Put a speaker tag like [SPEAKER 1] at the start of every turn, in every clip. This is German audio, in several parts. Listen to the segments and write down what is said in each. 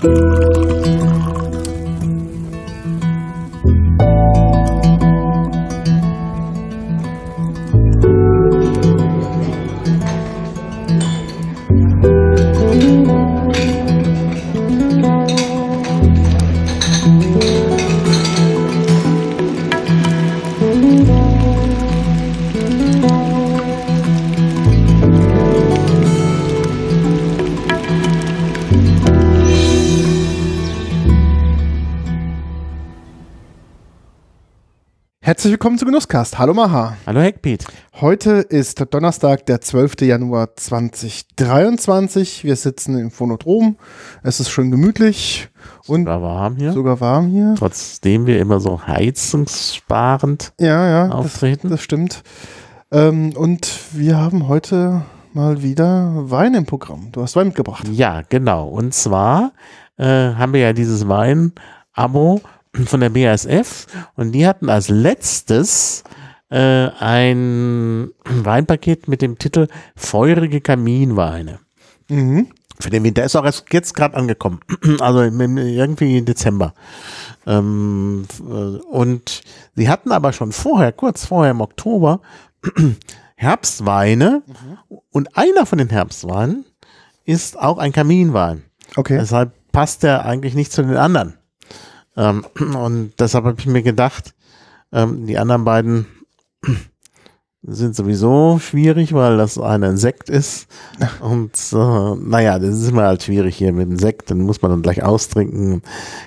[SPEAKER 1] Bye. Herzlich willkommen zu Genusscast. Hallo Maha.
[SPEAKER 2] Hallo Heckpiet.
[SPEAKER 1] Heute ist Donnerstag, der 12. Januar 2023. Wir sitzen im Phonodrom. Es ist schön gemütlich und
[SPEAKER 2] Sogar warm hier.
[SPEAKER 1] sogar warm hier.
[SPEAKER 2] Trotzdem wir immer so heizungssparend
[SPEAKER 1] Ja, ja, das,
[SPEAKER 2] auftreten.
[SPEAKER 1] das stimmt. Ähm, und wir haben heute mal wieder Wein im Programm. Du hast Wein mitgebracht.
[SPEAKER 2] Ja, genau. Und zwar äh, haben wir ja dieses Wein-Abo von der BASF und die hatten als letztes äh, ein Weinpaket mit dem Titel Feurige Kaminweine.
[SPEAKER 1] Mhm.
[SPEAKER 2] Für den Winter ist auch erst jetzt gerade angekommen. Also irgendwie im Dezember. Ähm, äh, und sie hatten aber schon vorher, kurz vorher im Oktober, Herbstweine. Und einer von den Herbstweinen ist auch ein Kaminwein.
[SPEAKER 1] Okay.
[SPEAKER 2] Deshalb passt der eigentlich nicht zu den anderen. Ähm, und deshalb habe ich mir gedacht, ähm, die anderen beiden sind sowieso schwierig, weil das ein Sekt ist. Und äh, naja, das ist immer halt schwierig hier mit dem Sekt. Dann muss man dann gleich austrinken,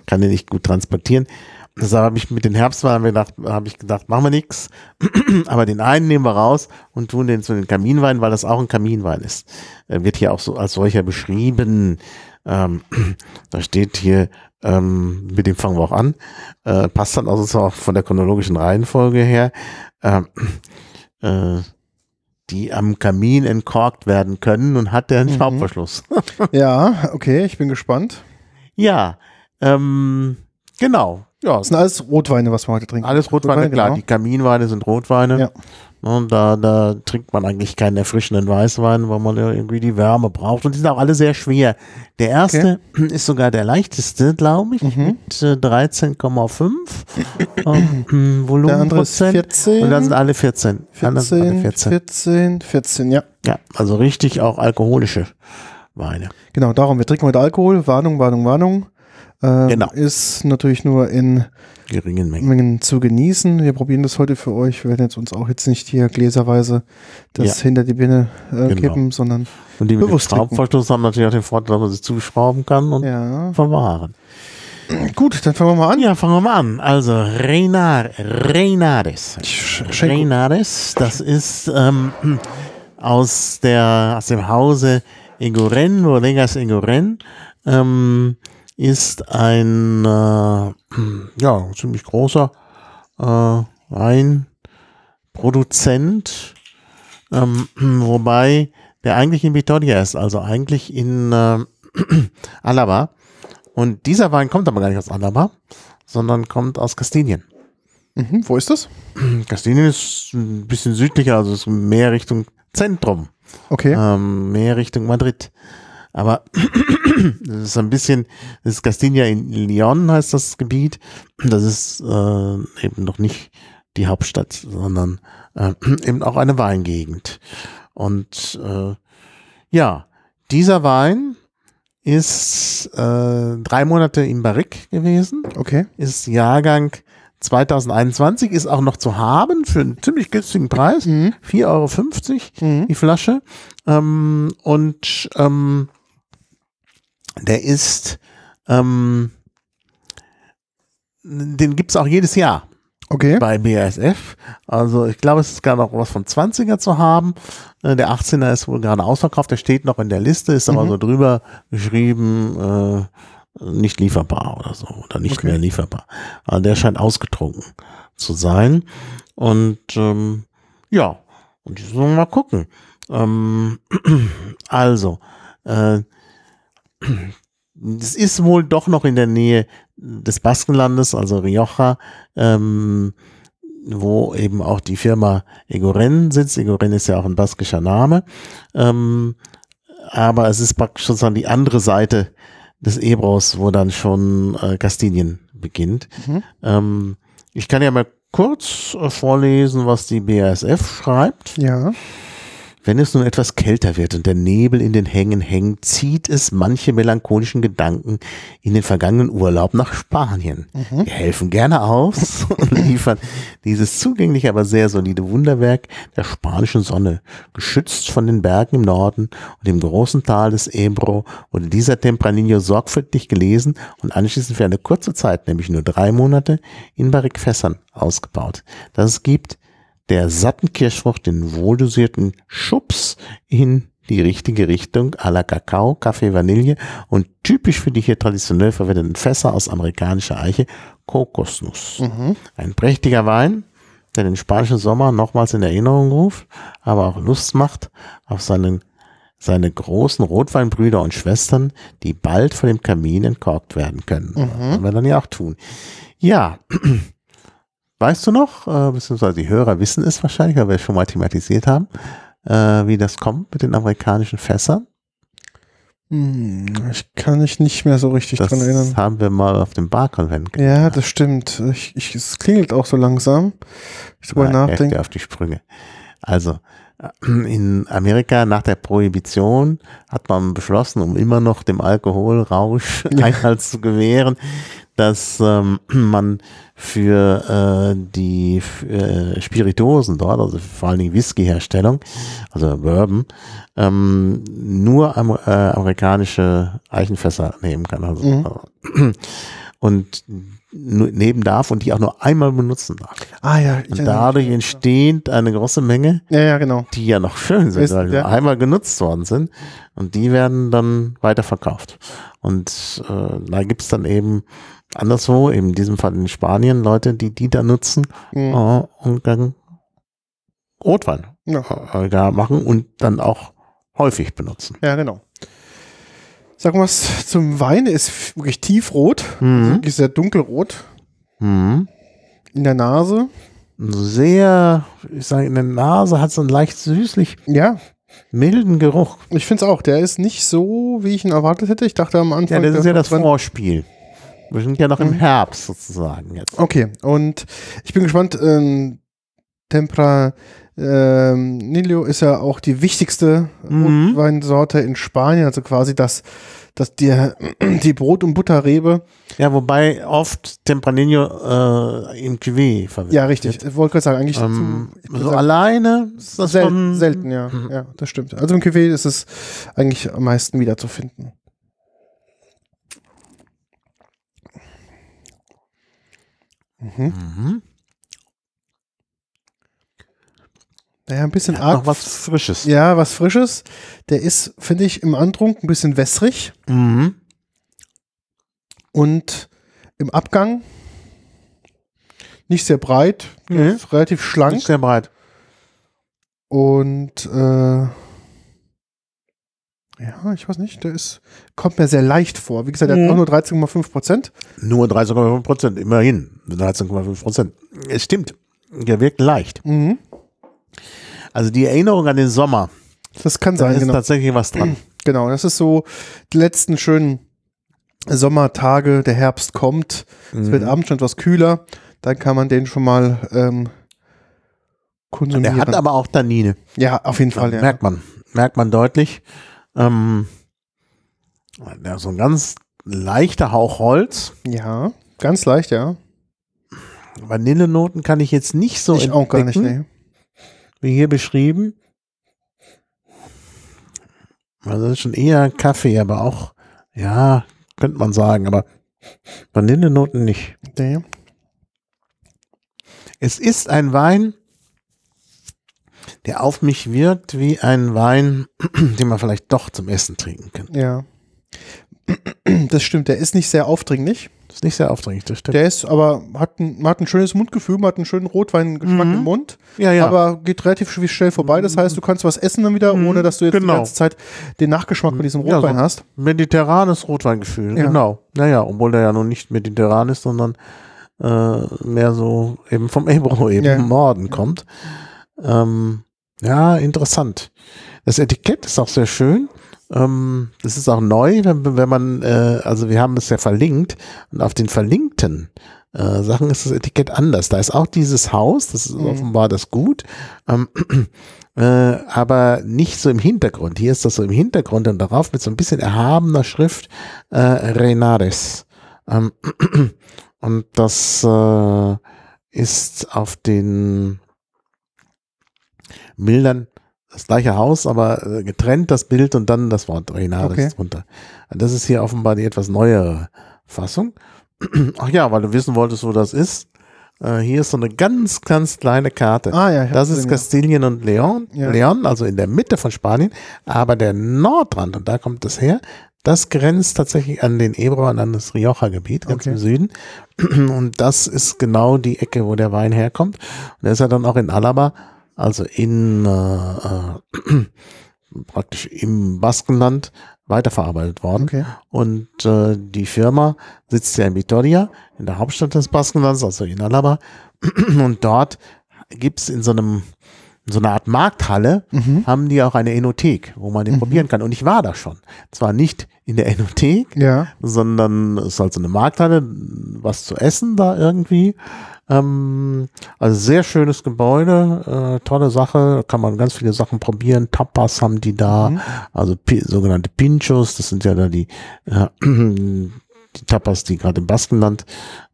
[SPEAKER 2] kann den nicht gut transportieren. Deshalb habe ich mit den Herbstweinen gedacht, habe ich gedacht, machen wir nichts. Aber den einen nehmen wir raus und tun den zu den Kaminweinen, weil das auch ein Kaminwein ist. Er wird hier auch so als solcher beschrieben. Ähm, da steht hier, ähm, mit dem fangen wir auch an. Äh, passt dann also auch von der chronologischen Reihenfolge her. Ähm, äh, die am Kamin entkorkt werden können und hat der einen
[SPEAKER 1] Mhm.
[SPEAKER 2] Schraubverschluss.
[SPEAKER 1] Ja, okay, ich bin gespannt.
[SPEAKER 2] ja, ähm, genau. Ja,
[SPEAKER 1] Das sind alles Rotweine, was wir heute trinken.
[SPEAKER 2] alles Rotweine, klar.
[SPEAKER 1] genau.
[SPEAKER 2] Die Kaminweine sind Rotweine.
[SPEAKER 1] Ja.
[SPEAKER 2] Und da, da trinkt man eigentlich keinen erfrischenden Weißwein, weil man ja irgendwie die Wärme braucht. Und die sind auch alle sehr schwer. Der erste ist sogar der leichteste, glaube ich,
[SPEAKER 1] Mhm.
[SPEAKER 2] mit äh, 13,5 ähm, Volumenprozent.
[SPEAKER 1] Der andere ist 14.
[SPEAKER 2] Und dann sind alle 14. Die anderen sind alle
[SPEAKER 1] 14,
[SPEAKER 2] 14.
[SPEAKER 1] 14, 14, ja.
[SPEAKER 2] Ja, also richtig auch alkoholische Weine.
[SPEAKER 1] Genau, darum. Wir trinken heute Alkohol. Warnung, Warnung, Warnung. Ähm,
[SPEAKER 2] Genau.
[SPEAKER 1] Ist natürlich nur in
[SPEAKER 2] Geringen Mengen.
[SPEAKER 1] Mengen zu genießen. Wir probieren das heute für euch. Wir werden jetzt uns auch jetzt nicht hier gläserweise das
[SPEAKER 2] Ja.
[SPEAKER 1] hinter die Birne äh,
[SPEAKER 2] Genau.
[SPEAKER 1] kippen, sondern
[SPEAKER 2] Und die mit dem
[SPEAKER 1] Bewusst.
[SPEAKER 2] Schraubverschluss haben natürlich auch den Vorteil, dass man sie zuschrauben kann und
[SPEAKER 1] ja.
[SPEAKER 2] verwahren.
[SPEAKER 1] Gut, dann fangen wir mal an.
[SPEAKER 2] Ja, fangen wir mal an. Also Reinar, Reinares. Reinares, das ist ähm, aus, der, aus dem Hause Egoren, Bodegas Egoren, ähm, ist ein äh, ja, ziemlich großer äh, Weinproduzent, ähm, wobei der eigentlich in Vitoria ist, also eigentlich in äh, Alaba. Und dieser Wein kommt aber gar nicht aus Alaba, sondern kommt aus Kastilien.
[SPEAKER 1] Mhm, wo ist das?
[SPEAKER 2] Kastilien ist ein bisschen südlicher, also ist mehr Richtung Zentrum,
[SPEAKER 1] Okay.
[SPEAKER 2] ähm, mehr Richtung Madrid. Aber das ist ein bisschen, das ist Castilla in Leon heißt das Gebiet. Das ist äh, eben noch nicht die Hauptstadt, sondern äh, eben auch eine Weingegend. Und äh, ja, dieser Wein ist äh, drei Monate im Barrique gewesen
[SPEAKER 1] Okay.
[SPEAKER 2] ist Jahrgang 2021, ist auch noch zu haben für einen ziemlich günstigen Preis.
[SPEAKER 1] Mhm.
[SPEAKER 2] 4,50 Euro
[SPEAKER 1] Mhm.
[SPEAKER 2] die Flasche. Ähm, und ähm, der ist, ähm, den gibt's auch jedes Jahr
[SPEAKER 1] Okay.
[SPEAKER 2] bei BASF. Also ich glaube, es ist gerade noch was von 20er zu haben. Äh, Der 18er ist wohl gerade ausverkauft, der steht noch in der Liste, ist aber
[SPEAKER 1] Mhm.
[SPEAKER 2] so drüber geschrieben, äh, nicht lieferbar oder so, oder nicht
[SPEAKER 1] Okay.
[SPEAKER 2] mehr lieferbar. Also der scheint ausgetrunken zu sein. Und ähm, ja, und wollen wir mal gucken. Ähm, also, äh, es ist wohl doch noch in der Nähe des Baskenlandes, also Rioja, ähm, wo eben auch die Firma Egoren sitzt. Egoren ist ja auch ein baskischer Name. Ähm, aber es ist praktisch sozusagen die andere Seite des Ebros, wo dann schon äh, Kastilien beginnt.
[SPEAKER 1] Mhm.
[SPEAKER 2] Ähm, ich kann ja mal kurz äh, vorlesen, was die BASF schreibt.
[SPEAKER 1] Ja.
[SPEAKER 2] Wenn es nun etwas kälter wird und der Nebel in den Hängen hängt, zieht es manche melancholischen Gedanken in den vergangenen Urlaub nach Spanien.
[SPEAKER 1] Mhm.
[SPEAKER 2] Wir helfen gerne aus und liefern dieses zugängliche, aber sehr solide Wunderwerk der spanischen Sonne. Geschützt von den Bergen im Norden und dem großen Tal des Ebro wurde dieser Tempranillo sorgfältig gelesen und anschließend für eine kurze Zeit, nämlich nur drei Monate, in Barrikfässern ausgebaut. Das es gibt der satten Kirschfrucht den wohldosierten Schubs in die richtige Richtung à la Kakao, Kaffee, Vanille und typisch für die hier traditionell verwendeten Fässer aus amerikanischer Eiche Kokosnuss.
[SPEAKER 1] Mhm.
[SPEAKER 2] Ein prächtiger Wein, der den spanischen Sommer nochmals in Erinnerung ruft, aber auch Lust macht auf seinen, seine großen Rotweinbrüder und Schwestern, die bald vor dem Kamin entkorkt werden können.
[SPEAKER 1] Mhm.
[SPEAKER 2] Wollen wir dann ja auch tun. Ja, weißt du noch, äh, beziehungsweise die Hörer wissen es wahrscheinlich, weil wir es schon mal thematisiert haben, äh, wie das kommt mit den amerikanischen Fässern?
[SPEAKER 1] Hm, Ich kann mich nicht mehr so richtig
[SPEAKER 2] Das
[SPEAKER 1] dran erinnern.
[SPEAKER 2] haben wir mal auf dem Barkonvent
[SPEAKER 1] Ja, das stimmt. Ich, ich, es klingelt auch so langsam. Ich drüber nachdenke.
[SPEAKER 2] auf die Sprünge. Also, äh, in Amerika nach der Prohibition hat man beschlossen, um immer noch dem Alkoholrausch. Einhalt zu gewähren, dass ähm, man für äh, die äh, Spirituosen dort, also vor allen Dingen Whisky-Herstellung, also Bourbon, ähm, nur am, äh, amerikanische Eichenfässer nehmen kann. Also,
[SPEAKER 1] Mhm.
[SPEAKER 2] Und nur nehmen darf und die auch nur einmal benutzen darf.
[SPEAKER 1] Ah ja. ich
[SPEAKER 2] Und dadurch entsteht eine große Menge,
[SPEAKER 1] Ja, ja, genau.
[SPEAKER 2] die ja noch schön sind,
[SPEAKER 1] Ist-
[SPEAKER 2] weil sie
[SPEAKER 1] ja.
[SPEAKER 2] einmal genutzt worden sind. Und die werden dann weiterverkauft. Und äh, da gibt's dann eben anderswo, eben in diesem Fall in Spanien, Leute, die die da nutzen
[SPEAKER 1] Mhm.
[SPEAKER 2] äh, und dann Rotwein
[SPEAKER 1] Ja.
[SPEAKER 2] äh, da machen und dann auch häufig benutzen.
[SPEAKER 1] Ja, genau. Sag mal was zum Wein. Der ist wirklich tiefrot.
[SPEAKER 2] Mhm.
[SPEAKER 1] Wirklich sehr dunkelrot.
[SPEAKER 2] Mhm.
[SPEAKER 1] In der Nase.
[SPEAKER 2] Sehr, ich sage, in der Nase hat so einen leicht süßlich
[SPEAKER 1] Ja,
[SPEAKER 2] milden Geruch.
[SPEAKER 1] ich finde es auch. Der ist nicht so, wie ich ihn erwartet hätte. Ich dachte am
[SPEAKER 2] Ja,
[SPEAKER 1] Anfang.
[SPEAKER 2] das ist ja das Vorspiel. Wir sind ja noch im
[SPEAKER 1] Mhm.
[SPEAKER 2] Herbst sozusagen jetzt.
[SPEAKER 1] Okay, und ich bin gespannt. Ähm, Tempra ähm, Nilo ist ja auch die wichtigste
[SPEAKER 2] Mhm.
[SPEAKER 1] Rotweinsorte in Spanien. Also quasi das, das die, die Brot- und Butterrebe.
[SPEAKER 2] Ja, wobei oft Tempranillo äh, im Cuvée verwendet
[SPEAKER 1] Ja, richtig. Ich wollte gerade sagen, eigentlich
[SPEAKER 2] Ähm,
[SPEAKER 1] zu, ich würd
[SPEAKER 2] so
[SPEAKER 1] sagen,
[SPEAKER 2] alleine ist das
[SPEAKER 1] sel selten, ja.
[SPEAKER 2] Mhm.
[SPEAKER 1] Ja, das stimmt. Also im Cuvée ist es eigentlich am meisten wiederzufinden. Mhm.
[SPEAKER 2] Mhm.
[SPEAKER 1] Naja, ein bisschen arg.
[SPEAKER 2] noch was Frisches.
[SPEAKER 1] Ja, was Frisches. Der ist, finde ich, im Antrunk ein bisschen wässrig
[SPEAKER 2] Mhm.
[SPEAKER 1] und im Abgang nicht sehr breit,
[SPEAKER 2] Mhm.
[SPEAKER 1] relativ schlank
[SPEAKER 2] Nicht sehr breit.
[SPEAKER 1] und äh, ja, ich weiß nicht, der ist, kommt mir sehr leicht vor. Wie gesagt, der
[SPEAKER 2] Mhm.
[SPEAKER 1] hat auch nur 13,5 Prozent.
[SPEAKER 2] Nur 13,5 Prozent, immerhin. 13,5 Prozent. Es stimmt. Der wirkt leicht.
[SPEAKER 1] Mhm.
[SPEAKER 2] Also die Erinnerung an den Sommer,
[SPEAKER 1] Das kann
[SPEAKER 2] da
[SPEAKER 1] sein,
[SPEAKER 2] ist
[SPEAKER 1] genau.
[SPEAKER 2] tatsächlich was dran.
[SPEAKER 1] Genau, das ist so die letzten schönen Sommertage, der Herbst kommt, es wird
[SPEAKER 2] Mhm.
[SPEAKER 1] abends schon etwas kühler, dann kann man den schon mal ähm, konsumieren.
[SPEAKER 2] Der hat aber auch Tannine.
[SPEAKER 1] ja, auf jeden Fall, ja.
[SPEAKER 2] Merkt man. Merkt man deutlich. Ähm, ja, so ein ganz leichter Hauch Holz.
[SPEAKER 1] Ja, ganz leicht, ja.
[SPEAKER 2] Vanillenoten kann ich jetzt nicht so
[SPEAKER 1] ich auch gar nicht,
[SPEAKER 2] entdecken,
[SPEAKER 1] nee.
[SPEAKER 2] wie hier beschrieben. Also das ist schon eher Kaffee, aber auch, ja, könnte man sagen, aber Vanillenoten nicht.
[SPEAKER 1] nee.
[SPEAKER 2] Es ist ein Wein, der auf mich wirkt wie ein Wein, den man vielleicht doch zum Essen trinken kann.
[SPEAKER 1] Ja. Das stimmt, der ist nicht sehr aufdringlich.
[SPEAKER 2] Das ist nicht sehr aufdringlich, das stimmt.
[SPEAKER 1] Der ist aber, hat ein, hat ein schönes Mundgefühl, man hat einen schönen Rotweingeschmack
[SPEAKER 2] Mhm.
[SPEAKER 1] im Mund,
[SPEAKER 2] ja, ja.
[SPEAKER 1] aber geht relativ sch- schnell vorbei. Das heißt, du kannst was essen dann wieder,
[SPEAKER 2] Mhm.
[SPEAKER 1] ohne dass du jetzt
[SPEAKER 2] Genau.
[SPEAKER 1] die ganze Zeit den Nachgeschmack von diesem
[SPEAKER 2] Ja,
[SPEAKER 1] Rotwein
[SPEAKER 2] so.
[SPEAKER 1] hast.
[SPEAKER 2] Mediterranes Rotweingefühl,
[SPEAKER 1] Ja.
[SPEAKER 2] genau. Naja, obwohl der ja nun nicht mediterran ist, sondern äh, mehr so eben vom Ebro, eben
[SPEAKER 1] Ja.
[SPEAKER 2] Norden kommt. Ähm, ja, interessant. Das Etikett ist auch sehr schön. Ähm, das ist auch neu, wenn, wenn man, äh, also wir haben es ja verlinkt und auf den verlinkten äh, Sachen ist das Etikett anders. Da ist auch dieses Haus, das ist
[SPEAKER 1] Mhm.
[SPEAKER 2] offenbar das Gut, ähm, äh, aber nicht so im Hintergrund. Hier ist das so im Hintergrund und darauf mit so ein bisschen erhabener Schrift äh, Renares. Ähm, und das äh, ist auf den Bildern das gleiche Haus, aber äh, getrennt das Bild und dann das Wort Renares
[SPEAKER 1] Okay.
[SPEAKER 2] drunter. Das ist hier offenbar die etwas neuere Fassung. Ach ja, weil du wissen wolltest, wo das ist. Äh, hier ist so eine ganz, ganz kleine Karte.
[SPEAKER 1] Ah ja,
[SPEAKER 2] Das ist Kastilien und Leon,
[SPEAKER 1] Ja.
[SPEAKER 2] Leon, also in der Mitte von Spanien, aber der Nordrand, und da kommt es her, das grenzt tatsächlich an den Ebro und an das Rioja-Gebiet, ganz
[SPEAKER 1] Okay.
[SPEAKER 2] im Süden. Und das ist genau die Ecke, wo der Wein herkommt. Und der ist ja dann auch in Alaba, also in äh, äh, praktisch im Baskenland weiterverarbeitet worden.
[SPEAKER 1] Okay.
[SPEAKER 2] Und äh, die Firma sitzt ja in Vitoria, in der Hauptstadt des Baskenlands, also in Alaba. Und dort gibt's in so einem in so einer Art Markthalle
[SPEAKER 1] Mhm.
[SPEAKER 2] haben die auch eine Enothek, wo man den probieren kann. Und ich war da schon. Zwar nicht in der Enothek,
[SPEAKER 1] Ja.
[SPEAKER 2] sondern es ist halt so eine Markthalle, was zu essen da irgendwie. Ähm, also sehr schönes Gebäude, äh, tolle Sache, kann man ganz viele Sachen probieren. Tapas haben die da,
[SPEAKER 1] Mhm.
[SPEAKER 2] also pi sogenannte Pinchos, das sind ja da die, äh, die Tapas, die gerade im Baskenland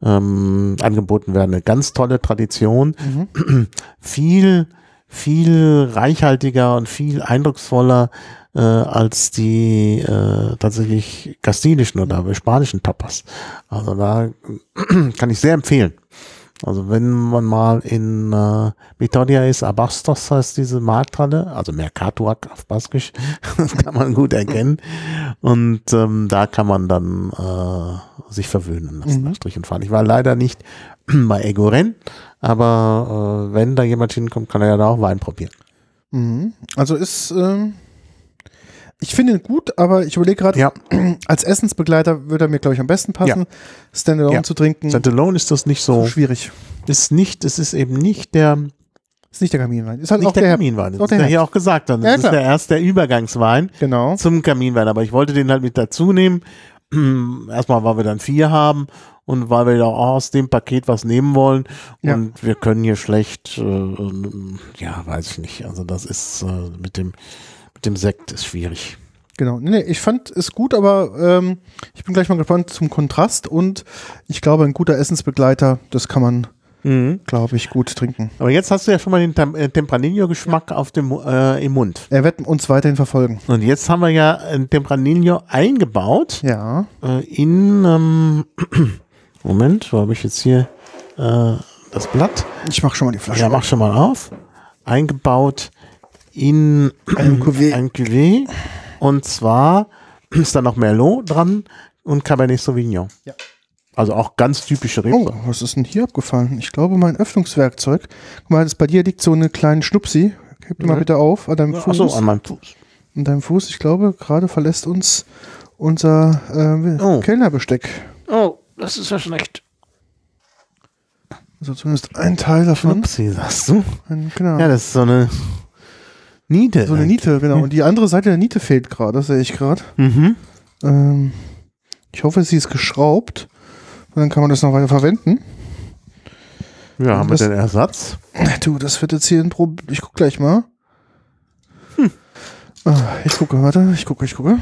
[SPEAKER 2] ähm, angeboten werden. Eine ganz tolle Tradition.
[SPEAKER 1] Mhm.
[SPEAKER 2] Viel, viel reichhaltiger und viel eindrucksvoller äh, als die äh, tatsächlich kastilischen oder spanischen Tapas. Also da kann ich sehr empfehlen. Also wenn man mal in äh, Vitoria ist, Abastos heißt diese Markthalle, also Mercatuac auf Baskisch, das kann man gut erkennen. Und ähm, da kann man dann äh, sich verwöhnen lassen,
[SPEAKER 1] Mhm.
[SPEAKER 2] Strich und Faden. Ich war leider nicht bei Egoren, aber äh, wenn da jemand hinkommt, kann er ja da auch Wein probieren.
[SPEAKER 1] Mhm. Also ist, ähm, ich finde ihn gut, aber ich überlege gerade,
[SPEAKER 2] Ja,
[SPEAKER 1] als Essensbegleiter würde er mir, glaube ich, am besten passen, Standalone
[SPEAKER 2] Ja.
[SPEAKER 1] zu trinken.
[SPEAKER 2] St. Alone ist das nicht
[SPEAKER 1] so schwierig.
[SPEAKER 2] ist nicht, es ist eben nicht der,
[SPEAKER 1] Ist nicht der Kaminwein. Ist halt
[SPEAKER 2] nicht
[SPEAKER 1] auch
[SPEAKER 2] der,
[SPEAKER 1] der,
[SPEAKER 2] Kaminwein. Das ist
[SPEAKER 1] der
[SPEAKER 2] ja hier auch gesagt. worden. Das
[SPEAKER 1] Ja,
[SPEAKER 2] ist der erste Übergangswein.
[SPEAKER 1] Genau.
[SPEAKER 2] zum Kaminwein, aber ich wollte den halt mit dazu nehmen. Erstmal, weil wir dann vier haben und weil wir ja auch aus dem Paket was nehmen wollen.
[SPEAKER 1] Ja.
[SPEAKER 2] Und wir können hier schlecht, äh, ja, weiß ich nicht. Also das ist äh, mit dem mit dem Sekt ist schwierig.
[SPEAKER 1] Genau. Nee, ich fand es gut, aber ähm, ich bin gleich mal gespannt zum Kontrast und ich glaube, ein guter Essensbegleiter, das kann man, glaube ich, gut trinken.
[SPEAKER 2] Aber jetzt hast du ja schon mal den Tem äh, Tempranillo-Geschmack dem äh, im Mund.
[SPEAKER 1] Er wird uns weiterhin verfolgen.
[SPEAKER 2] Und jetzt haben wir ja ein Tempranillo eingebaut
[SPEAKER 1] Ja.
[SPEAKER 2] äh, in ähm, Moment, wo habe ich jetzt hier äh, das Blatt?
[SPEAKER 1] Ich mache schon mal die Flasche.
[SPEAKER 2] Ja, mach schon mal auf. Eingebaut in
[SPEAKER 1] Ein Cuvée.
[SPEAKER 2] ein Cuvée. Und zwar ist da noch Merlot dran und Cabernet Sauvignon.
[SPEAKER 1] Ja.
[SPEAKER 2] Also auch ganz typische
[SPEAKER 1] Oh,
[SPEAKER 2] Rebsorten.
[SPEAKER 1] was ist denn hier abgefallen? Ich glaube, mein Öffnungswerkzeug. Guck mal, das bei dir liegt so eine kleine Schnupsi. Heb die mal
[SPEAKER 2] Mhm.
[SPEAKER 1] bitte auf an deinem Fuß.
[SPEAKER 2] Achso, an meinem Fuß.
[SPEAKER 1] an deinem Fuß. Ich glaube, gerade verlässt uns unser äh,
[SPEAKER 2] Oh.
[SPEAKER 1] Kellnerbesteck.
[SPEAKER 2] Oh, das ist ja schlecht.
[SPEAKER 1] Also zumindest ein Teil davon.
[SPEAKER 2] Upsi, sagst du?
[SPEAKER 1] Ein, genau.
[SPEAKER 2] Ja, das ist so eine Niete.
[SPEAKER 1] so eine Niete, genau. Und die andere Seite der Niete fehlt gerade, das sehe ich gerade.
[SPEAKER 2] Mhm.
[SPEAKER 1] Ähm, ich hoffe, sie ist geschraubt. Und dann kann man das noch weiter verwenden.
[SPEAKER 2] Ja, haben wir den Ersatz.
[SPEAKER 1] Du, das wird jetzt hier ein Problem. Ich guck gleich mal.
[SPEAKER 2] Hm.
[SPEAKER 1] Ah, Ich gucke, warte, ich gucke, ich gucke.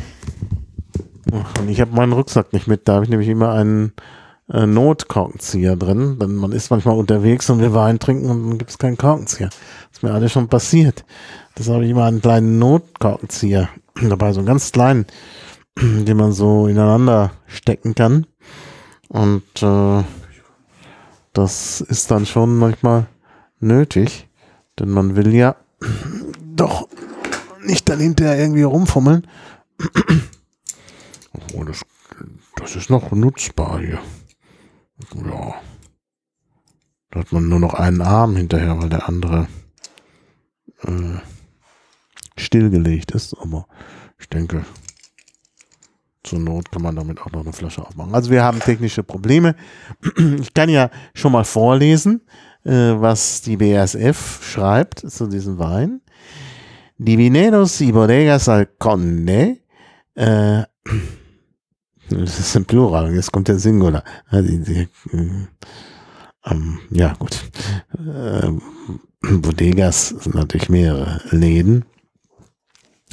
[SPEAKER 2] Ach, Und ich habe meinen Rucksack nicht mit. Da habe ich nämlich immer einen äh, Notkorkenzieher drin. Denn man ist manchmal unterwegs und will Wein trinken und dann gibt es keinen Korkenzieher. Das ist mir alles schon passiert. Das habe ich immer einen kleinen Notkorkenzieher dabei, so einen ganz kleinen, den man so ineinander stecken kann. Und äh, das ist dann schon manchmal nötig, denn man will ja doch nicht dann hinterher irgendwie rumfummeln. Obwohl, das, das ist noch nutzbar hier. Ja. Da hat man nur noch einen Arm hinterher, weil der andere äh, stillgelegt ist. Aber ich denke, zur Not kann man damit auch noch eine Flasche aufmachen. Also wir haben technische Probleme. Ich kann ja schon mal vorlesen, äh, was die BASF schreibt zu diesem Wein. Die Vineros y Bodegas al Conde Äh, das ist ein Plural, jetzt kommt der Singular. Die, ähm, ja, gut. Äh, Bodegas sind natürlich mehrere Läden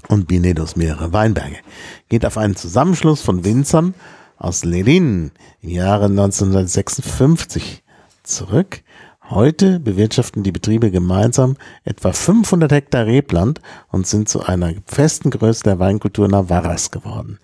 [SPEAKER 2] und Binedos mehrere Weinberge. Geht auf einen Zusammenschluss von Winzern aus Lerin im Jahre 1956 zurück. Heute bewirtschaften die Betriebe gemeinsam etwa 500 Hektar Rebland und sind zu einer festen Größe der Weinkultur Navarras geworden.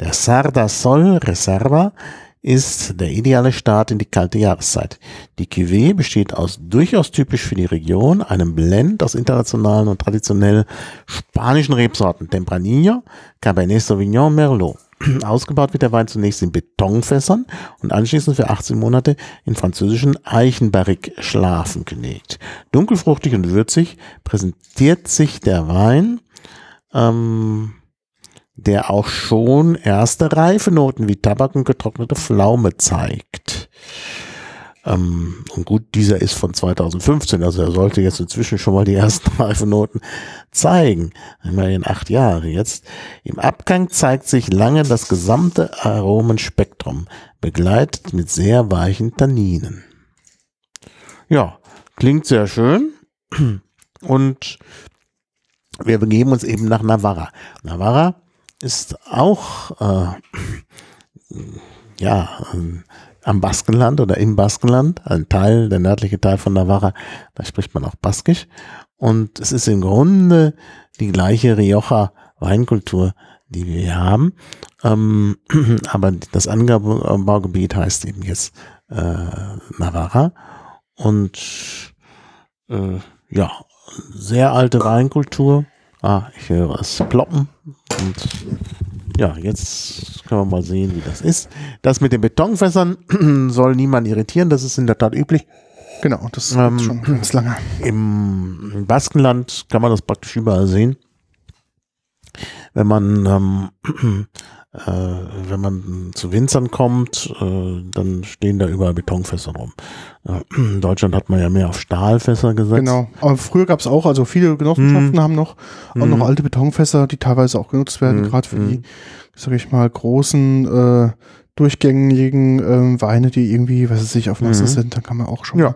[SPEAKER 2] Der Sarda Sol Reserva ist der ideale Start in die kalte Jahreszeit. Die Cuvée besteht aus durchaus typisch für die Region einem Blend aus internationalen und traditionell spanischen Rebsorten Tempranillo, Cabernet Sauvignon, Merlot. Ausgebaut wird der Wein zunächst in Betonfässern und anschließend für 18 Monate in französischen Eichenbarrik-Schlafen gelegt. Dunkelfruchtig und würzig präsentiert sich der Wein ähm, der auch schon erste Reifenoten wie Tabak und getrocknete Pflaume zeigt. Ähm, und gut, dieser ist von 2015, also er sollte jetzt inzwischen schon mal die ersten Reifenoten zeigen. Immerhin acht Jahre jetzt. Im Abgang zeigt sich lange das gesamte Aromenspektrum, begleitet mit sehr weichen Tanninen. Ja, klingt sehr schön. Und wir begeben uns eben nach Navarra. Navarra ist auch äh, ja äh, am Baskenland oder im Baskenland, ein Teil, der nördliche Teil von Navarra, da spricht man auch Baskisch. Und es ist im Grunde die gleiche Rioja Weinkultur, die wir hier haben. Ähm, aber das Anbaugebiet heißt eben jetzt äh, Navarra. Und äh, ja, sehr alte Weinkultur. Ah, ich höre es ploppen. Und ja, jetzt können wir mal sehen, wie das ist. Das mit den Betonfässern soll niemand irritieren, das ist in der Tat üblich.
[SPEAKER 1] Genau, das ist ähm, schon ganz lange.
[SPEAKER 2] Im Baskenland kann man das praktisch überall sehen. Wenn man ähm, äh, wenn man zu Winzern kommt, äh, dann stehen da überall Betonfässer rum. Äh, in Deutschland hat man ja mehr auf Stahlfässer gesetzt.
[SPEAKER 1] Genau, aber früher gab es auch, also viele Genossenschaften hm. haben noch, auch hm. noch alte Betonfässer, die teilweise auch genutzt werden, hm. gerade für die, hm. sag ich mal, großen äh, durchgängigen ähm, Weine, die irgendwie, was weiß ich, auf Masse mhm. sind, dann kann man auch schon
[SPEAKER 2] ja.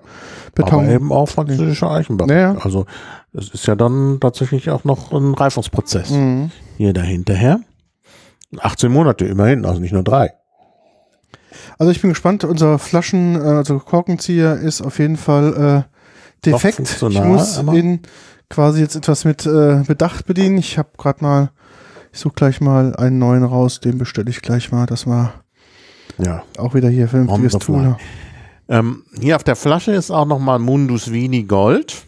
[SPEAKER 2] Beton. Aber eben auch französische Eichenbach.
[SPEAKER 1] Ja.
[SPEAKER 2] Also es ist ja dann tatsächlich auch noch ein Reifungsprozess mhm. hier dahinterher. 18 Monate immerhin, also nicht nur drei.
[SPEAKER 1] Also ich bin gespannt. Unser Flaschen, äh, also Korkenzieher ist auf jeden Fall äh, defekt. Ich muss ihn quasi jetzt etwas mit äh, Bedacht bedienen. Ich habe gerade mal, ich suche gleich mal einen neuen raus. Den bestelle ich gleich mal. Das war
[SPEAKER 2] ja.
[SPEAKER 1] auch wieder hier vernünftiges Tool.
[SPEAKER 2] Ähm, hier auf der Flasche ist auch nochmal Mundus Vini Gold.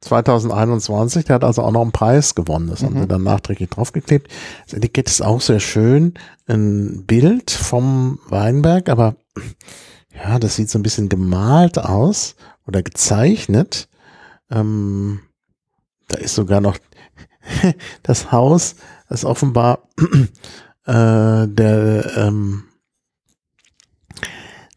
[SPEAKER 2] 2021, der hat also auch noch einen Preis gewonnen. Das mhm. haben wir dann nachträglich draufgeklebt. Das Etikett ist auch sehr schön. Ein Bild vom Weinberg, aber ja, das sieht so ein bisschen gemalt aus oder gezeichnet. Ähm, da ist sogar noch das Haus, das offenbar äh, der ähm,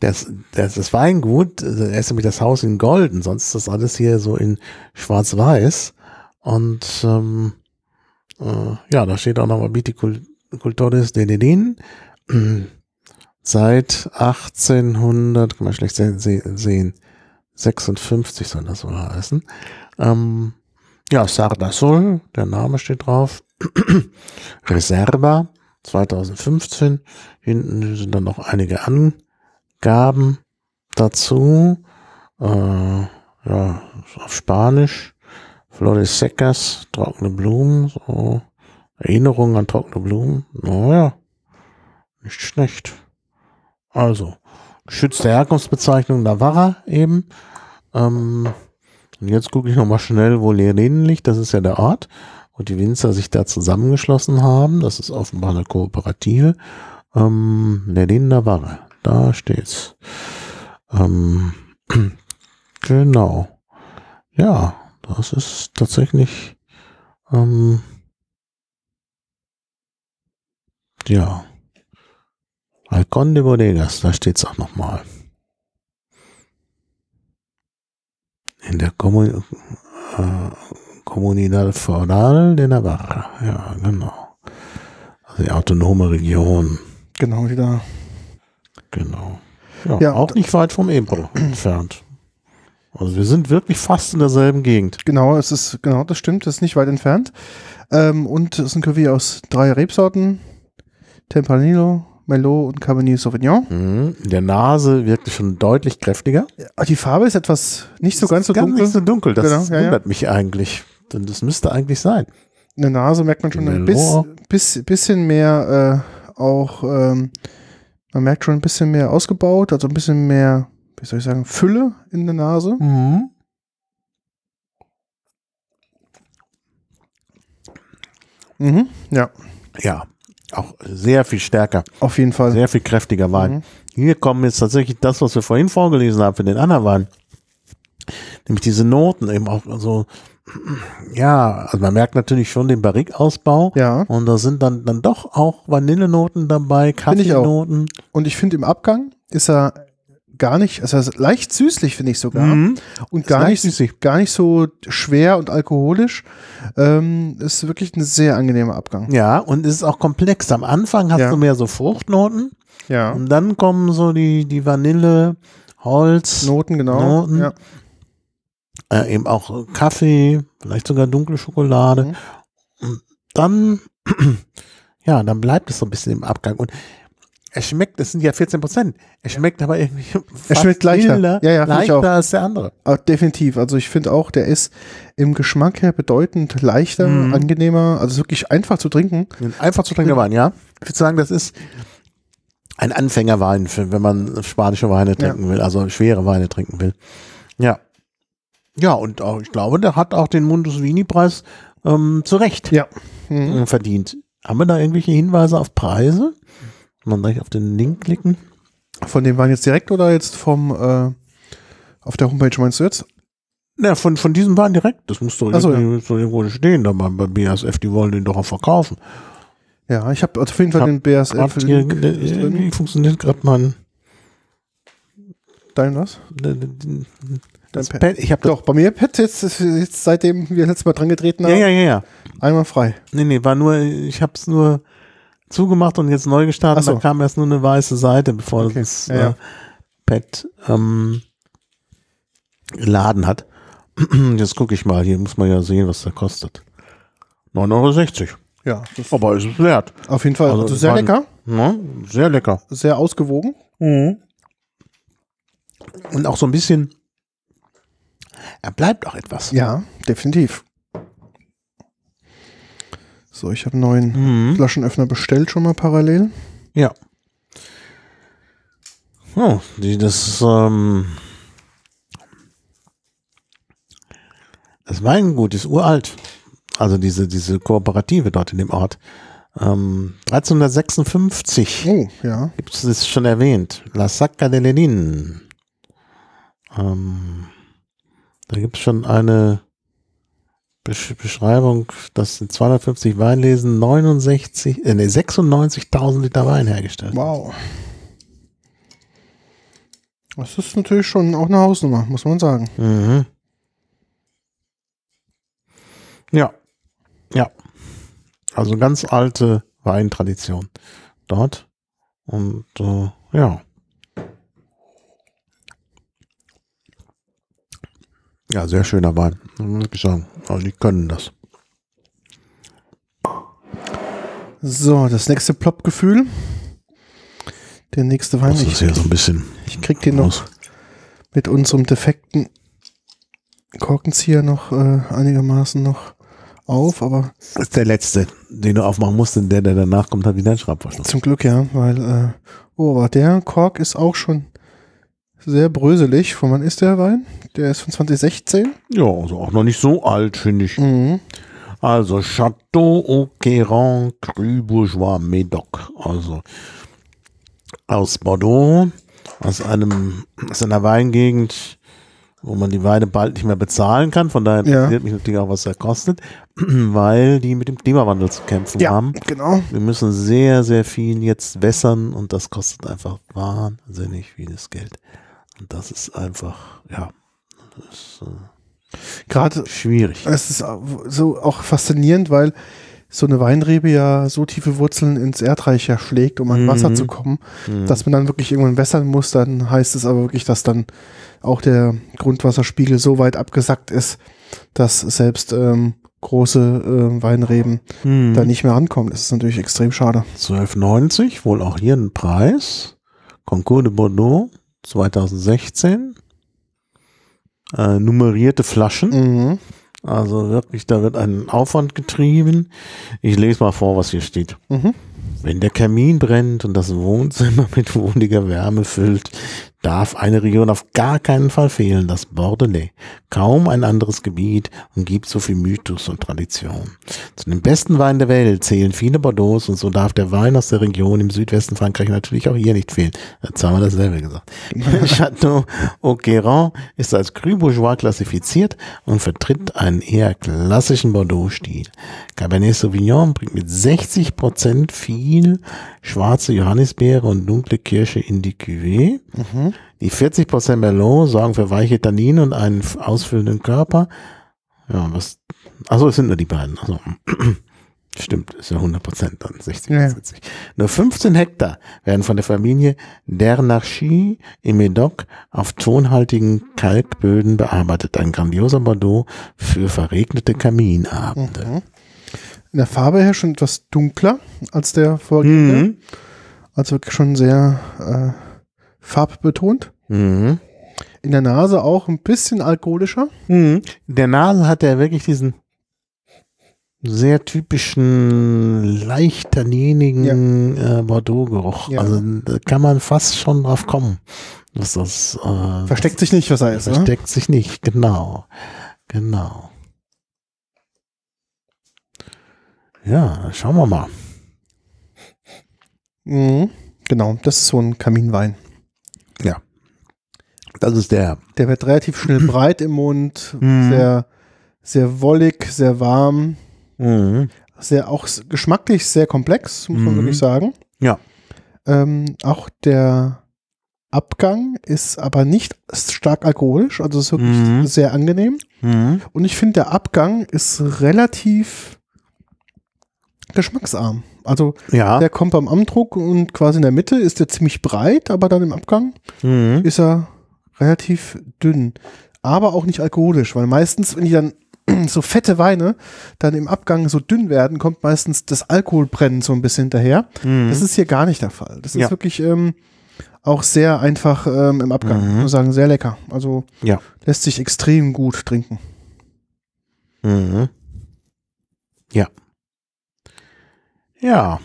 [SPEAKER 2] das, das, das Weingut, also er ist nämlich das Haus in Golden, sonst ist das alles hier so in Schwarz-Weiß. Und ähm, äh, ja, da steht auch nochmal Viticultores de Dedin. Seit 1800, kann man schlecht sehen, 56 soll das wohl heißen. Ähm, ja, Sardasol, der Name steht drauf. Reserva 2015. Hinten sind dann noch einige an Gaben dazu. Äh, ja, auf Spanisch. Flores secas, trockene Blumen, so. Erinnerungen an trockene Blumen. Naja, nicht schlecht. Also, geschützte Herkunftsbezeichnung Navarra eben. Ähm, und jetzt gucke ich nochmal schnell, wo Lenin liegt. Das ist ja der Ort, wo die Winzer sich da zusammengeschlossen haben. Das ist offenbar eine Kooperative. Ähm, Lenin Navarra. Da steht's. Ähm, genau. Ja, das ist tatsächlich. Ähm, ja. Balcón de Bodegas, da steht's auch nochmal. In der Kommun äh, Comunidad Foral de Navarra. Ja, genau. Die autonome Region.
[SPEAKER 1] Genau, die da.
[SPEAKER 2] Genau. Ja, ja auch nicht weit vom Ebro entfernt. Also wir sind wirklich fast in derselben Gegend.
[SPEAKER 1] Genau, es ist, genau, das stimmt, das ist nicht weit entfernt. Ähm, und es ist ein Cuvée aus drei Rebsorten. Tempranillo, Merlot und Cabernet Sauvignon.
[SPEAKER 2] Mhm. In der Nase wirklich schon deutlich kräftiger.
[SPEAKER 1] Ja, die Farbe ist etwas nicht so ganz so
[SPEAKER 2] ganz
[SPEAKER 1] dunkel.
[SPEAKER 2] Nicht so dunkel, das genau, ja, wundert ja. mich eigentlich. Denn das müsste eigentlich sein.
[SPEAKER 1] In der Nase merkt man schon ein bisschen, bis, bisschen mehr äh, auch, ähm, man merkt schon ein bisschen mehr ausgebaut, also ein bisschen mehr wie soll ich sagen, Fülle in der Nase. Mhm. Mhm, ja.
[SPEAKER 2] Ja, auch sehr viel stärker.
[SPEAKER 1] Auf jeden Fall.
[SPEAKER 2] Sehr viel kräftiger Wein. Mhm. Hier kommen jetzt tatsächlich das, was wir vorhin vorgelesen haben für den anderen Wein. Nämlich diese Noten eben auch so, ja, also man merkt natürlich schon den Barrique-Ausbau.
[SPEAKER 1] Ja.
[SPEAKER 2] Und da sind dann, dann doch auch Vanillenoten dabei, Kaffeenoten.
[SPEAKER 1] Und ich finde im Abgang ist er gar nicht, also leicht süßlich finde ich sogar mhm. und gar nicht, süßig. gar nicht so schwer und alkoholisch. Ähm, ist wirklich ein sehr angenehmer Abgang.
[SPEAKER 2] Ja, und es ist auch komplex. Am Anfang hast ja. du mehr so Fruchtnoten.
[SPEAKER 1] Ja.
[SPEAKER 2] Und dann kommen so die, die Vanille, Holz.
[SPEAKER 1] Noten, genau.
[SPEAKER 2] Noten. Ja. Äh, eben auch Kaffee, vielleicht sogar dunkle Schokolade. Mhm. Dann, ja, dann bleibt es so ein bisschen im Abgang. Und er schmeckt, das sind ja 14 Prozent. Er schmeckt aber irgendwie.
[SPEAKER 1] Er schmeckt leichter.
[SPEAKER 2] Milder, ja, ja, leichter als der andere.
[SPEAKER 1] Aber definitiv. Also ich finde auch, der ist im Geschmack her bedeutend leichter, mhm. angenehmer. Also wirklich einfach zu trinken.
[SPEAKER 2] Einfach zu trinken Wein, ja. Ich würde sagen, das ist ein Anfängerwein, wenn man spanische Weine trinken ja. will, also schwere Weine trinken will. Ja. Ja, und auch, ich glaube, der hat auch den Mundus Vini-Preis ähm, zu Recht
[SPEAKER 1] ja.
[SPEAKER 2] mhm. verdient. Haben wir da irgendwelche Hinweise auf Preise? man gleich auf den Link klicken.
[SPEAKER 1] Von dem waren jetzt direkt oder jetzt vom äh, auf der Homepage meinst du jetzt?
[SPEAKER 2] Ja, von, von diesem waren direkt. Das muss doch
[SPEAKER 1] so,
[SPEAKER 2] ja. so irgendwo stehen, da bei, bei BASF, die wollen den doch auch verkaufen.
[SPEAKER 1] Ja, ich habe auf jeden Fall den BASF.
[SPEAKER 2] Hier, irgendwie funktioniert gerade mein.
[SPEAKER 1] Dein was?
[SPEAKER 2] Dein
[SPEAKER 1] Pad. Pad. Ich habe doch bei mir Pad jetzt, jetzt seitdem wir letztes Mal dran getreten haben.
[SPEAKER 2] Ja, ja, ja, ja.
[SPEAKER 1] Einmal frei.
[SPEAKER 2] Nee, nee, war nur, ich habe es nur zugemacht und jetzt neu gestartet. So. Da kam erst nur eine weiße Seite, bevor okay. das ja, äh, Pad ähm, geladen hat. Jetzt gucke ich mal, hier muss man ja sehen, was der kostet. 9,60 Euro.
[SPEAKER 1] Ja.
[SPEAKER 2] Aber ist es wert.
[SPEAKER 1] Auf jeden Fall. Also, also sehr lecker.
[SPEAKER 2] Ne, sehr lecker.
[SPEAKER 1] Sehr ausgewogen.
[SPEAKER 2] Mhm. Und auch so ein bisschen, er bleibt auch etwas.
[SPEAKER 1] Ja, definitiv. So, ich habe einen neuen mhm. Flaschenöffner bestellt schon mal parallel.
[SPEAKER 2] Ja. Oh, die, das, ähm, das Weingut ist uralt. Also diese, diese Kooperative dort in dem Ort. Ähm, 1356.
[SPEAKER 1] Oh, ja.
[SPEAKER 2] Gibt es das schon erwähnt? La Sacca de Lenin. Ähm, da gibt es schon eine Beschreibung, dass in 250 Weinlesen 69, äh, nee, 96.000 Liter Wein hergestellt
[SPEAKER 1] Wow. Das ist natürlich schon auch eine Hausnummer, muss man sagen.
[SPEAKER 2] Mhm. Ja. Ja. Also ganz alte Weintradition dort. Und äh, ja. Ja, sehr schöner Wein, muss ich sagen. Also die können das.
[SPEAKER 1] So, das nächste Plop-Gefühl. Der nächste Wein.
[SPEAKER 2] Das ist ja so ein bisschen.
[SPEAKER 1] Ich krieg den noch mit unserem defekten Korkenzieher noch äh, einigermaßen noch auf, aber.
[SPEAKER 2] Das ist der letzte, den du aufmachen musst, denn der, der danach kommt, hat wieder ein Schraubverschluss.
[SPEAKER 1] Zum Glück, ja, weil, äh, oh, aber der Kork ist auch schon sehr bröselig. Von wann ist der Wein? Der ist von 2016.
[SPEAKER 2] Ja, also auch noch nicht so alt, finde ich.
[SPEAKER 1] Mhm.
[SPEAKER 2] Also Chateau Auqueran Cru Bourgeois Médoc. Also aus Bordeaux, aus einem, aus einer Weingegend, wo man die Weine bald nicht mehr bezahlen kann. Von daher interessiert ja. mich natürlich auch, was er kostet, weil die mit dem Klimawandel zu kämpfen
[SPEAKER 1] ja,
[SPEAKER 2] haben.
[SPEAKER 1] Genau.
[SPEAKER 2] Wir müssen sehr, sehr viel jetzt wässern und das kostet einfach wahnsinnig vieles Geld. Und das ist einfach, ja, das ist äh,
[SPEAKER 1] gerade
[SPEAKER 2] schwierig.
[SPEAKER 1] Es ist so auch faszinierend, weil so eine Weinrebe ja so tiefe Wurzeln ins Erdreich ja schlägt, um an mhm. Wasser zu kommen, mhm. dass man dann wirklich irgendwann wässern muss. Dann heißt es aber wirklich, dass dann auch der Grundwasserspiegel so weit abgesackt ist, dass selbst ähm, große äh, Weinreben mhm. da nicht mehr rankommen. Das ist natürlich extrem schade.
[SPEAKER 2] 12,90, wohl auch hier ein Preis. Concours de Bordeaux 2016. Äh, nummerierte Flaschen. Mhm. Also wirklich, da wird ein Aufwand getrieben. Ich lese mal vor, was hier steht. Mhm. Wenn der Kamin brennt und das Wohnzimmer mit wohliger Wärme füllt, darf eine Region auf gar keinen Fall fehlen, das Bordelais. Kaum ein anderes Gebiet umgibt so viel Mythos und Tradition. Zu den besten Weinen der Welt zählen viele Bordeaux und so darf der Wein aus der Region im Südwesten Frankreich natürlich auch hier nicht fehlen. Jetzt haben wir dasselbe gesagt. Chateau Auqueran ist als Cru Bourgeois klassifiziert und vertritt einen eher klassischen Bordeaux-Stil. Cabernet Sauvignon bringt mit 60 Prozent viel schwarze Johannisbeere und dunkle Kirsche in die Cuvée. Mhm. Die 40% Merlot sorgen für weiche Tannine und einen ausfüllenden Körper. Ja, was, also es sind nur die beiden. Also, stimmt, ist ja 100% dann, 60, ja. 60. Nur 15 Hektar werden von der Familie Dernachy im Medoc auf tonhaltigen Kalkböden bearbeitet. Ein grandioser Bordeaux für verregnete Kaminabende. Mhm.
[SPEAKER 1] In der Farbe her schon etwas dunkler als der vorgängige. Mhm. Also wirklich schon sehr äh, farbbetont. Mhm. In der Nase auch ein bisschen alkoholischer.
[SPEAKER 2] Mhm. In der Nase hat er wirklich diesen sehr typischen, leicht tanninigen ja. äh, Bordeaux-Geruch. Ja. Also da kann man fast schon drauf kommen. Dass das,
[SPEAKER 1] äh, versteckt sich nicht, was er ist.
[SPEAKER 2] Versteckt ne? sich nicht, genau. Genau. Ja, schauen wir mal.
[SPEAKER 1] Mhm. Genau, das ist so ein Kaminwein.
[SPEAKER 2] Ja. Das ist der.
[SPEAKER 1] Der wird relativ schnell breit im Mund, mhm. sehr, sehr wollig, sehr warm. Mhm. Sehr auch geschmacklich sehr komplex, muss man mhm. wirklich sagen.
[SPEAKER 2] Ja.
[SPEAKER 1] Ähm, auch der Abgang ist aber nicht stark alkoholisch, also ist wirklich mhm. sehr angenehm. Mhm. Und ich finde, der Abgang ist relativ geschmacksarm. Also ja. der kommt beim Amdruck und quasi in der Mitte ist er ziemlich breit, aber dann im Abgang mhm. ist er relativ dünn. Aber auch nicht alkoholisch, weil meistens, wenn die dann so fette Weine dann im Abgang so dünn werden, kommt meistens das Alkoholbrennen so ein bisschen hinterher. Mhm. Das ist hier gar nicht der Fall. Das ist ja. wirklich ähm, auch sehr einfach ähm, im Abgang. Mhm. Ich muss sagen, sehr lecker. Also
[SPEAKER 2] ja.
[SPEAKER 1] lässt sich extrem gut trinken.
[SPEAKER 2] Mhm. Ja. Ja.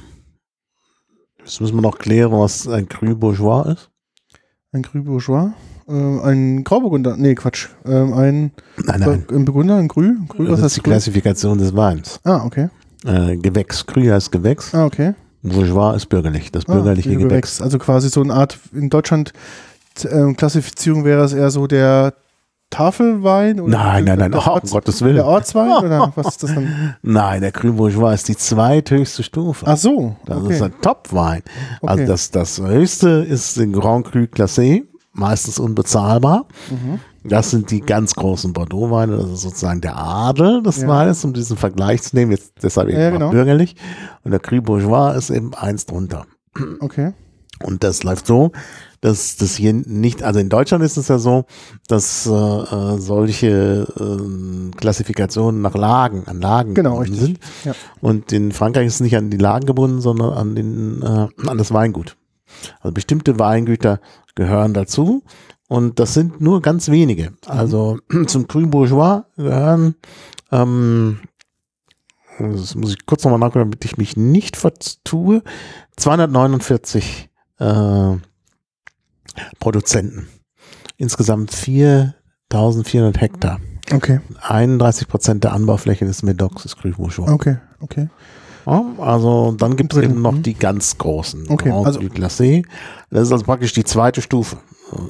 [SPEAKER 2] Jetzt müssen wir noch klären, was ein Cru Bourgeois ist.
[SPEAKER 1] Ein Cru Bourgeois? Äh, ein Grauburgunder? Nee, Quatsch. Ähm, ein,
[SPEAKER 2] nein, nein.
[SPEAKER 1] ein Burgunder, ein Grü?
[SPEAKER 2] Grü das ist die Grü? Klassifikation des Weins.
[SPEAKER 1] Ah, okay.
[SPEAKER 2] Äh, Gewächs. Cru heißt Gewächs.
[SPEAKER 1] Ah, okay.
[SPEAKER 2] Bourgeois ist bürgerlich, das ah, bürgerliche ah, Gewächs. Gewächs.
[SPEAKER 1] Also quasi so eine Art, in Deutschland äh, Klassifizierung wäre es eher so der Tafelwein?
[SPEAKER 2] Oder nein, nein, nein, oh, um Gottes Willen.
[SPEAKER 1] Der Ortswein oder was ist das
[SPEAKER 2] dann? Nein, der Cru Bourgeois ist die zweithöchste Stufe.
[SPEAKER 1] Ach so.
[SPEAKER 2] Das okay. ist ein Topwein. Also okay. Also das, das höchste ist den Grand Cru Classé, meistens unbezahlbar. Mhm. Das sind die ganz großen Bordeaux-Weine, das ist sozusagen der Adel des ja. Weines, um diesen Vergleich zu nehmen, jetzt deshalb eben ja, genau. bürgerlich. Und der Cru Bourgeois ist eben eins drunter.
[SPEAKER 1] Okay.
[SPEAKER 2] Und das läuft so, dass das hier nicht, also in Deutschland ist es ja so, dass äh, äh solche äh, Klassifikationen nach Lagen, an Lagen
[SPEAKER 1] genau, richtig. sind.
[SPEAKER 2] Ja. Und in Frankreich ist es nicht an die Lagen gebunden, sondern an, den, äh, an das Weingut. Also bestimmte Weingüter gehören dazu und das sind nur ganz wenige. Mhm. Also zum Cru Bourgeois gehören, ähm, das muss ich kurz nochmal nachgucken, damit ich mich nicht vertue, 249 äh, Produzenten. Insgesamt 4400 Hektar.
[SPEAKER 1] Okay.
[SPEAKER 2] 31 Prozent der Anbaufläche des Medocs ist Bourgeois.
[SPEAKER 1] Okay, okay.
[SPEAKER 2] Ja, also dann gibt es eben noch die ganz großen.
[SPEAKER 1] Okay,
[SPEAKER 2] Grand
[SPEAKER 1] also.
[SPEAKER 2] Das ist also praktisch die zweite Stufe.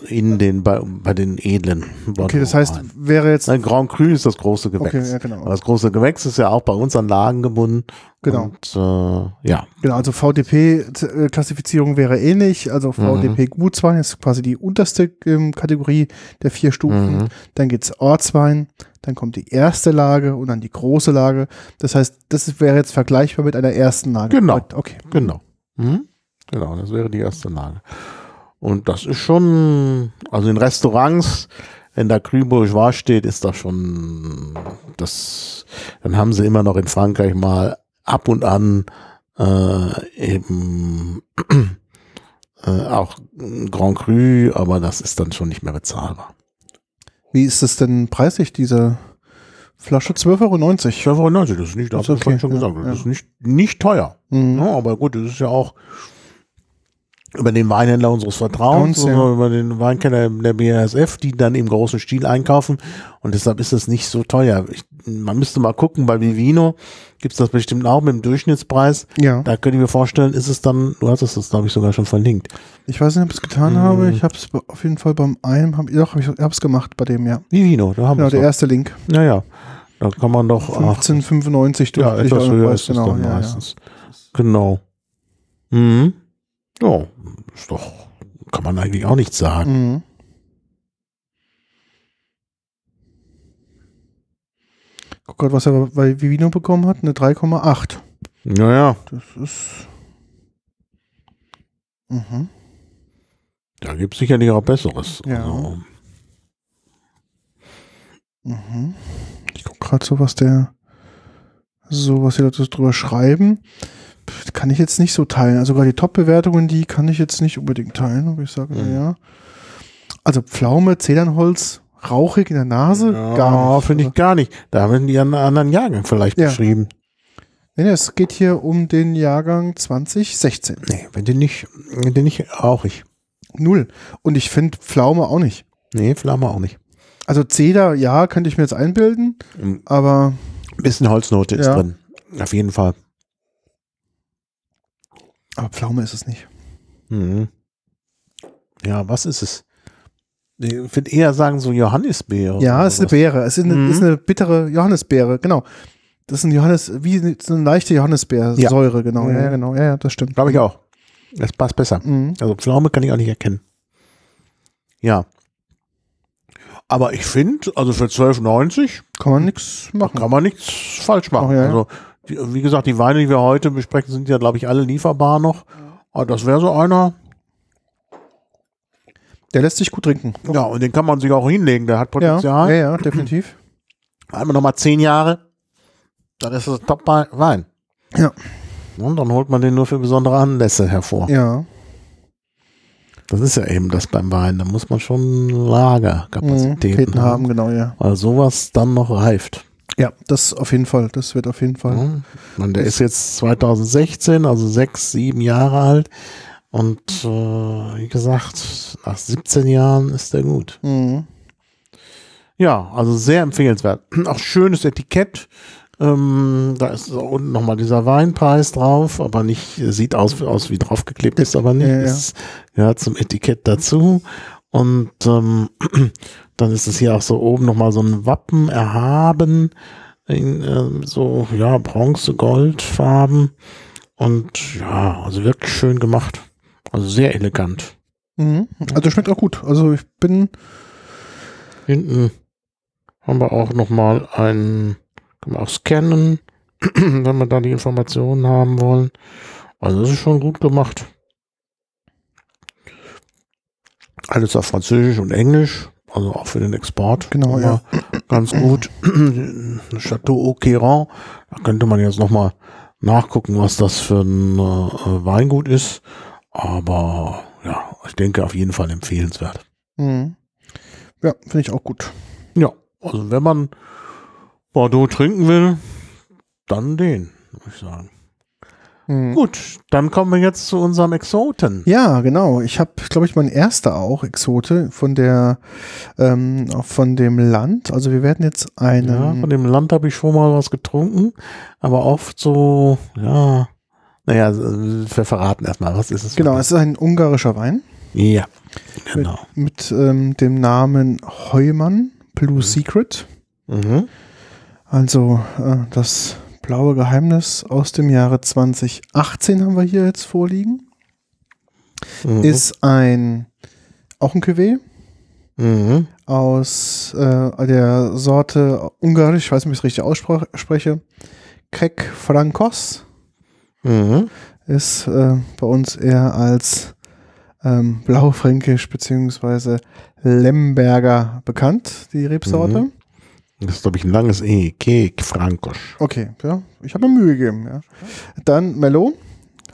[SPEAKER 2] In den, bei, bei den edlen.
[SPEAKER 1] Bordeaux okay, das heißt, rein. wäre jetzt.
[SPEAKER 2] Ein Grand Cru ist das große Gewächs. Okay, ja, genau. das große Gewächs ist ja auch bei uns an Lagen gebunden.
[SPEAKER 1] Genau. Und, äh, ja. Genau, also VDP-Klassifizierung wäre ähnlich. Also VDP mhm. Gutswein ist quasi die unterste ähm, Kategorie der vier Stufen. Mhm. Dann geht's Ortswein, dann kommt die erste Lage und dann die große Lage. Das heißt, das wäre jetzt vergleichbar mit einer ersten Lage.
[SPEAKER 2] Genau. Okay. Genau. Mhm. Genau, das wäre die erste Lage. Und das ist schon, also in Restaurants, wenn da Cru Bourgeois steht, ist das schon, das, dann haben sie immer noch in Frankreich mal ab und an äh, eben äh, auch Grand Cru, aber das ist dann schon nicht mehr bezahlbar.
[SPEAKER 1] Wie ist das denn preislich, diese Flasche 12,90 Euro. 12,90
[SPEAKER 2] Euro, das ist nicht, das, das okay. schon gesagt, das ja. ist nicht, nicht teuer. Mhm. Ja, aber gut, das ist ja auch, über den Weinhändler unseres Vertrauens, ja. über den Weinkeller der BASF, die dann im großen Stil einkaufen. Und deshalb ist es nicht so teuer. Ich, man müsste mal gucken, bei Vivino gibt es das bestimmt auch mit dem Durchschnittspreis.
[SPEAKER 1] Ja.
[SPEAKER 2] Da könnte ich mir vorstellen, ist es dann, du hast es das, glaube ich, sogar schon verlinkt.
[SPEAKER 1] Ich weiß nicht, ob ich es getan mhm. habe. Ich habe es auf jeden Fall beim einen, hab, doch, ich habe es gemacht bei dem, ja.
[SPEAKER 2] Vivino, da haben wir
[SPEAKER 1] Ja, der erste Link.
[SPEAKER 2] Naja, da kann man doch.
[SPEAKER 1] 1595
[SPEAKER 2] durch. Ja, etwas höher ist genau, es dann ja, meistens. Ja. Genau. Mhm. Ja, ist doch, kann man eigentlich auch nichts sagen. Mhm.
[SPEAKER 1] Guck gerade, was er bei Vivino bekommen hat, eine 3,8.
[SPEAKER 2] Naja.
[SPEAKER 1] Das ist. Mhm.
[SPEAKER 2] Da gibt es sicherlich auch Besseres.
[SPEAKER 1] Ja. Also. Mhm. Ich gucke gerade so, was der, so was die Leute drüber schreiben kann ich jetzt nicht so teilen. Also sogar die Top-Bewertungen, die kann ich jetzt nicht unbedingt teilen, aber ich sage, mhm. naja. Also Pflaume, Zedernholz, rauchig in der Nase,
[SPEAKER 2] ja, gar nicht. finde ich gar nicht. Da haben die einen anderen Jahrgang vielleicht ja. beschrieben.
[SPEAKER 1] Nee, es geht hier um den Jahrgang 2016.
[SPEAKER 2] Nee, wenn den nicht, wenn den nicht rauchig.
[SPEAKER 1] Null. Und ich finde Pflaume auch nicht.
[SPEAKER 2] Nee, Pflaume auch nicht.
[SPEAKER 1] Also Zeder, ja, könnte ich mir jetzt einbilden, aber.
[SPEAKER 2] Ein bisschen Holznote ist drin. Auf jeden Fall.
[SPEAKER 1] Aber Pflaume ist es nicht.
[SPEAKER 2] Mhm. Ja, was ist es? Ich würde eher sagen, so Johannisbeere.
[SPEAKER 1] Ja, es ist eine Beere. Es ist eine, mhm. ist eine bittere Johannisbeere, genau. Das ist ein Johannes, wie so eine leichte Johannisbeersäure, ja. genau. Mhm. Ja, genau. Ja, ja, das stimmt.
[SPEAKER 2] Glaube ich auch. Das passt besser. Mhm. Also Pflaume kann ich auch nicht erkennen. Ja. Aber ich finde, also für 12,90
[SPEAKER 1] kann man nichts machen.
[SPEAKER 2] Kann man nichts falsch machen. Ach, ja, also wie gesagt, die Weine, die wir heute besprechen, sind ja, glaube ich, alle lieferbar noch. Aber das wäre so einer.
[SPEAKER 1] Der lässt sich gut trinken.
[SPEAKER 2] Ja, und den kann man sich auch hinlegen. Der hat Potenzial.
[SPEAKER 1] Ja, ja, ja definitiv.
[SPEAKER 2] Einmal nochmal zehn Jahre, dann ist das Top-Wein.
[SPEAKER 1] Ja.
[SPEAKER 2] Und dann holt man den nur für besondere Anlässe hervor.
[SPEAKER 1] Ja.
[SPEAKER 2] Das ist ja eben das beim Wein. Da muss man schon Lagerkapazitäten
[SPEAKER 1] mhm, haben. haben. Genau, ja.
[SPEAKER 2] Weil sowas dann noch reift.
[SPEAKER 1] Ja, das auf jeden Fall. Das wird auf jeden Fall. Ja,
[SPEAKER 2] man, der ist jetzt 2016, also sechs, sieben Jahre alt. Und äh, wie gesagt, nach 17 Jahren ist der gut.
[SPEAKER 1] Mhm.
[SPEAKER 2] Ja, also sehr empfehlenswert. Auch schönes Etikett. Ähm, da ist unten nochmal dieser Weinpreis drauf, aber nicht, sieht aus, aus wie draufgeklebt ist, aber nicht. Ja, ja. Ist, ja zum Etikett dazu. Und ähm, dann ist es hier auch so oben nochmal so ein Wappen erhaben, in äh, so, ja, Bronze, Goldfarben. Und ja, also wirklich schön gemacht. Also sehr elegant.
[SPEAKER 1] Mhm. Also schmeckt auch gut. Also ich bin.
[SPEAKER 2] Hinten haben wir auch nochmal ein, kann man auch scannen, wenn wir da die Informationen haben wollen. Also das ist schon gut gemacht. Alles auf Französisch und Englisch, also auch für den Export.
[SPEAKER 1] Genau, ja.
[SPEAKER 2] Ganz gut. Chateau Auqueran, da könnte man jetzt nochmal nachgucken, was das für ein äh, Weingut ist. Aber ja, ich denke auf jeden Fall empfehlenswert.
[SPEAKER 1] Mhm. Ja, finde ich auch gut.
[SPEAKER 2] Ja, also wenn man Bordeaux trinken will, dann den, würde ich sagen. Mhm. Gut, dann kommen wir jetzt zu unserem Exoten.
[SPEAKER 1] Ja, genau. Ich habe, glaube ich, mein erster auch Exote von der, ähm, von dem Land. Also wir werden jetzt einen. Ja,
[SPEAKER 2] von dem Land habe ich schon mal was getrunken, aber oft so, ja. Naja, wir verraten erstmal, was ist es?
[SPEAKER 1] Genau, es ist ein ungarischer Wein.
[SPEAKER 2] Ja, genau.
[SPEAKER 1] Mit, mit ähm, dem Namen Heumann Blue mhm. Secret. Mhm. Also äh, das blaue Geheimnis aus dem Jahre 2018 haben wir hier jetzt vorliegen. Mhm. Ist ein auch ein Cuvée mhm. aus äh, der Sorte Ungarisch, ich weiß nicht, wie ich es richtig ausspreche, Kek Frankos. Mhm. Ist äh, bei uns eher als ähm, Blaufränkisch bzw. Lemberger bekannt, die Rebsorte. Mhm.
[SPEAKER 2] Das ist, glaube ich, ein langes E. Kek Frankosch.
[SPEAKER 1] Okay, ja. Ich habe mir Mühe gegeben, ja. Dann Melon.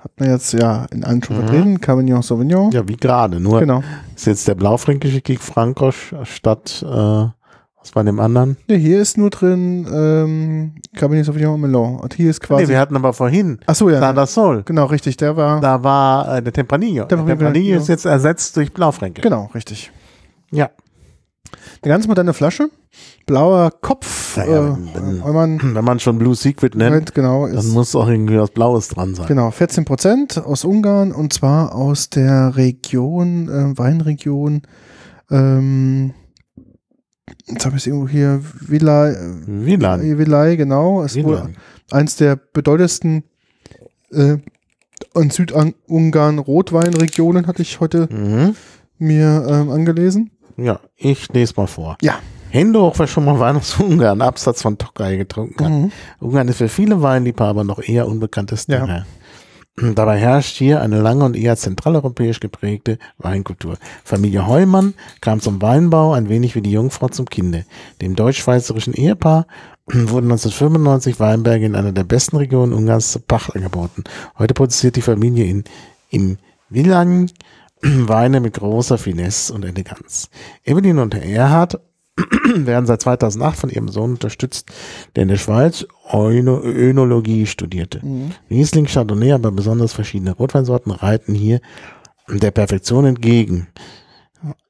[SPEAKER 1] Hat man jetzt ja in allen schon mhm. vertreten. Cabernet Sauvignon.
[SPEAKER 2] Ja, wie gerade. Nur genau. ist jetzt der blaufränkische Kek Frankosch statt, äh, was war dem anderen?
[SPEAKER 1] Ja, hier ist nur drin ähm, Cabernet Sauvignon und Melon. Und hier ist quasi. Nee,
[SPEAKER 2] wir hatten aber vorhin.
[SPEAKER 1] Ach so, ja.
[SPEAKER 2] Sandra Sol.
[SPEAKER 1] Genau, richtig. Der war.
[SPEAKER 2] Da war äh, der Tempranillo. Der, der Tempranillo ist jetzt ersetzt durch Blaufränkisch.
[SPEAKER 1] Genau, richtig.
[SPEAKER 2] Ja.
[SPEAKER 1] Eine ganz moderne Flasche. Blauer Kopf.
[SPEAKER 2] Ja, ja, wenn, äh, wenn, man, wenn, man, schon Blue Secret nennt,
[SPEAKER 1] genau,
[SPEAKER 2] dann muss auch irgendwie was Blaues dran sein.
[SPEAKER 1] Genau, 14 Prozent aus Ungarn und zwar aus der Region, äh, Weinregion, ähm, jetzt habe ich es irgendwo hier, Villai.
[SPEAKER 2] Wieland.
[SPEAKER 1] Villai, genau. Es ist eins der bedeutendsten äh, in Südungarn Rotweinregionen, hatte ich heute mhm. mir ähm, angelesen.
[SPEAKER 2] Ja, ich lese mal vor.
[SPEAKER 1] Ja.
[SPEAKER 2] Hände hoch, wer schon mal Wein aus Ungarn, Absatz von Tokai getrunken hat. Mhm. Ungarn ist für viele Weinliebhaber noch eher unbekanntes ja. Dabei herrscht hier eine lange und eher zentraleuropäisch geprägte Weinkultur. Familie Heumann kam zum Weinbau ein wenig wie die Jungfrau zum Kinde. Dem deutsch-schweizerischen Ehepaar wurden 1995 Weinberge in einer der besten Regionen Ungarns zur Pacht angeboten. Heute produziert die Familie in, im Villan Weine mit großer Finesse und Eleganz. Evelyn und Erhard werden seit 2008 von ihrem Sohn unterstützt, der in der Schweiz Önologie studierte. Mhm. Riesling, Chardonnay, aber besonders verschiedene Rotweinsorten reiten hier der Perfektion entgegen.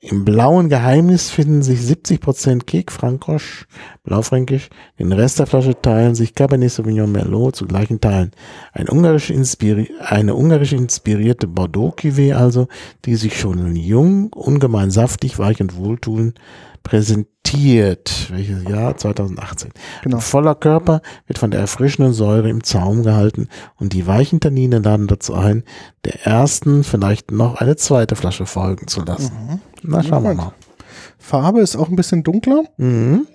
[SPEAKER 2] Im blauen Geheimnis finden sich 70% Kek Frankosch, Blaufränkisch. Den Rest der Flasche teilen sich Cabernet Sauvignon Merlot zu gleichen Teilen. Ein ungarisch eine ungarisch inspirierte Bordeaux Cuvée also, die sich schon jung, ungemein saftig, weich und wohltuend präsentiert. Welches Jahr? 2018. Genau. Voller Körper wird von der erfrischenden Säure im Zaum gehalten und die weichen Tannine laden dazu ein, der ersten vielleicht noch eine zweite Flasche folgen zu lassen. Mhm. Na, schauen wir mal.
[SPEAKER 1] Farbe ist auch ein bisschen dunkler. Mhm.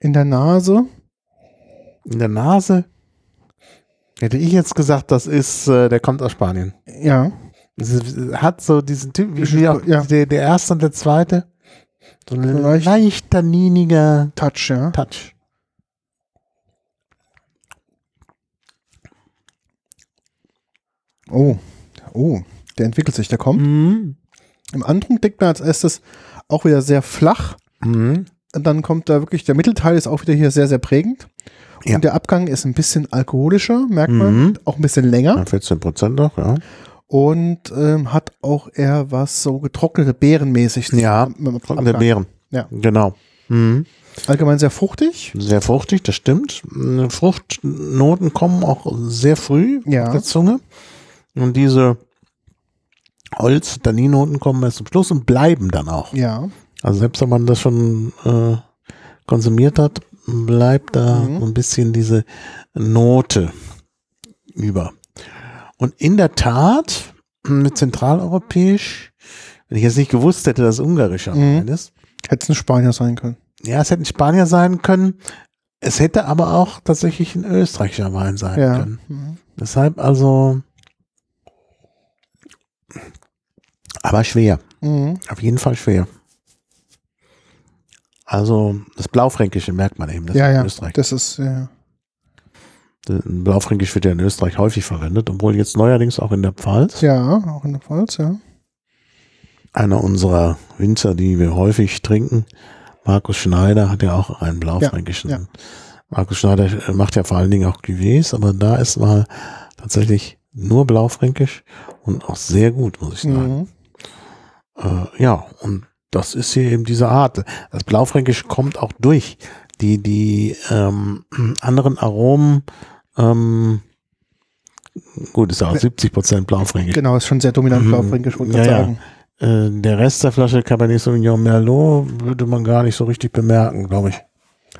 [SPEAKER 1] In der Nase.
[SPEAKER 2] In der Nase? Hätte ich jetzt gesagt, das ist, äh, der kommt aus Spanien.
[SPEAKER 1] Ja.
[SPEAKER 2] Es hat so diesen Typ, wie auch ja. der, der erste und der zweite. So ein so leicht, leicht tanniniger
[SPEAKER 1] Touch, ja.
[SPEAKER 2] Touch.
[SPEAKER 1] Oh, oh, der entwickelt sich, der kommt. Mhm. Im Antrunk deckt man als erstes auch wieder sehr flach. Mhm. Und dann kommt da wirklich, der Mittelteil ist auch wieder hier sehr, sehr prägend. Und ja. der Abgang ist ein bisschen alkoholischer, merkt man. Mhm. Auch ein bisschen länger.
[SPEAKER 2] Ja, 14 Prozent doch, ja
[SPEAKER 1] und ähm, hat auch eher was so getrocknete Beerenmäßig.
[SPEAKER 2] Ja, getrocknete Beeren. Ja. Genau. Mhm.
[SPEAKER 1] Allgemein sehr fruchtig.
[SPEAKER 2] Sehr fruchtig, das stimmt. Fruchtnoten kommen auch sehr früh ja. auf der Zunge. Und diese Holz, Tanninoten kommen erst zum Schluss und bleiben dann auch.
[SPEAKER 1] Ja.
[SPEAKER 2] Also selbst wenn man das schon äh, konsumiert hat, bleibt da mhm. ein bisschen diese Note über. Und in der Tat, mit zentraleuropäisch, wenn ich jetzt nicht gewusst hätte, dass es ungarischer mhm. Wein ist.
[SPEAKER 1] Hätte es ein Spanier sein können.
[SPEAKER 2] Ja, es hätte ein Spanier sein können. Es hätte aber auch tatsächlich ein österreichischer Wein sein ja. können. Mhm. Deshalb also, aber schwer. Mhm. Auf jeden Fall schwer. Also das Blaufränkische merkt man eben.
[SPEAKER 1] Das ja, ja. Österreich. Das ist ja.
[SPEAKER 2] Blaufränkisch wird ja in Österreich häufig verwendet, obwohl jetzt neuerdings auch in der Pfalz.
[SPEAKER 1] Ja, auch in der Pfalz, ja.
[SPEAKER 2] Einer unserer Winzer, die wir häufig trinken, Markus Schneider, hat ja auch einen blaufränkischen. Ja, ja. Markus Schneider macht ja vor allen Dingen auch Cuvées, aber da ist mal tatsächlich nur blaufränkisch und auch sehr gut, muss ich sagen. Mhm. Äh, ja, und das ist hier eben diese Art. Das Blaufränkisch kommt auch durch. Die, die ähm, anderen Aromen ähm, gut, ist ja auch 70 Prozent Blaufränkisch.
[SPEAKER 1] Genau, ist schon sehr dominant mhm. Blaufränkisch, wollte ich ja, sagen.
[SPEAKER 2] äh, der Rest der Flasche Cabernet Sauvignon Merlot würde man gar nicht so richtig bemerken, glaube ich.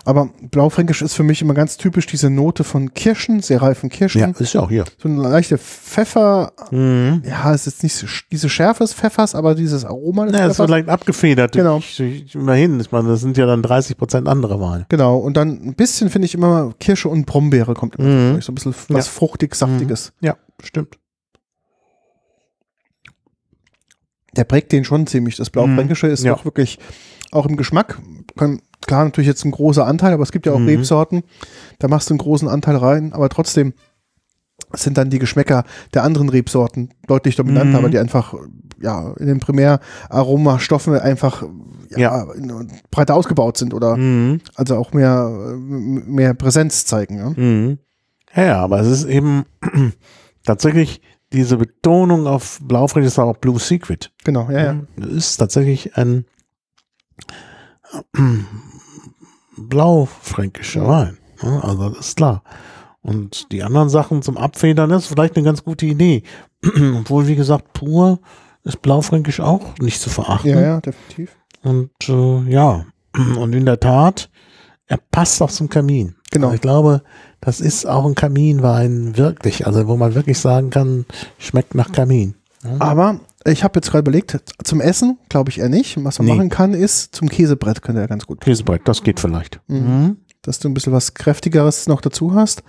[SPEAKER 1] Aber Blaufränkisch ist für mich immer ganz typisch diese Note von Kirschen, sehr reifen Kirschen. Ja,
[SPEAKER 2] ist ja auch hier.
[SPEAKER 1] So eine leichte Pfeffer. Mhm. Ja, es ist nicht so, diese Schärfe des Pfeffers, aber dieses Aroma
[SPEAKER 2] des ja, Pfeffers. Ja, ist so leicht abgefedert. Genau. Ich, ich, immerhin, ich meine, das sind ja dann 30 Prozent andere Weine.
[SPEAKER 1] Genau. Und dann ein bisschen finde ich immer Kirsche und Brombeere kommt immer mhm. so ein bisschen was ja. fruchtig, saftiges.
[SPEAKER 2] Mhm. Ja, stimmt.
[SPEAKER 1] Der prägt den schon ziemlich. Das Blaufränkische ist ja. auch wirklich auch im Geschmack. Kann, klar, natürlich jetzt ein großer Anteil, aber es gibt ja auch mhm. Rebsorten, da machst du einen großen Anteil rein, aber trotzdem sind dann die Geschmäcker der anderen Rebsorten deutlich dominanter, mhm. weil die einfach ja in den Primäraromastoffen einfach ja, ja. breiter ausgebaut sind oder mhm. also auch mehr, mehr Präsenz zeigen. Ja?
[SPEAKER 2] Mhm. ja, aber es ist eben tatsächlich diese Betonung auf Blaufränkisch ist auch Blue Secret.
[SPEAKER 1] Genau, ja, ja.
[SPEAKER 2] Das ist tatsächlich ein blaufränkischer Wein. Also das ist klar. Und die anderen Sachen zum Abfedern ist vielleicht eine ganz gute Idee. Obwohl, wie gesagt, pur ist Blaufränkisch auch nicht zu verachten.
[SPEAKER 1] Ja, ja, definitiv.
[SPEAKER 2] Und äh, ja, und in der Tat, er passt auch zum Kamin.
[SPEAKER 1] Genau.
[SPEAKER 2] Also ich glaube, das ist auch ein Kaminwein wirklich, also wo man wirklich sagen kann, schmeckt nach Kamin.
[SPEAKER 1] Ja. Aber ich habe jetzt gerade überlegt, zum Essen glaube ich eher nicht. Was man nee. machen kann, ist zum Käsebrett könnte er ganz gut.
[SPEAKER 2] Käsebrett, das geht vielleicht.
[SPEAKER 1] Mhm. mhm. Dass du ein bisschen was kräftigeres noch dazu hast.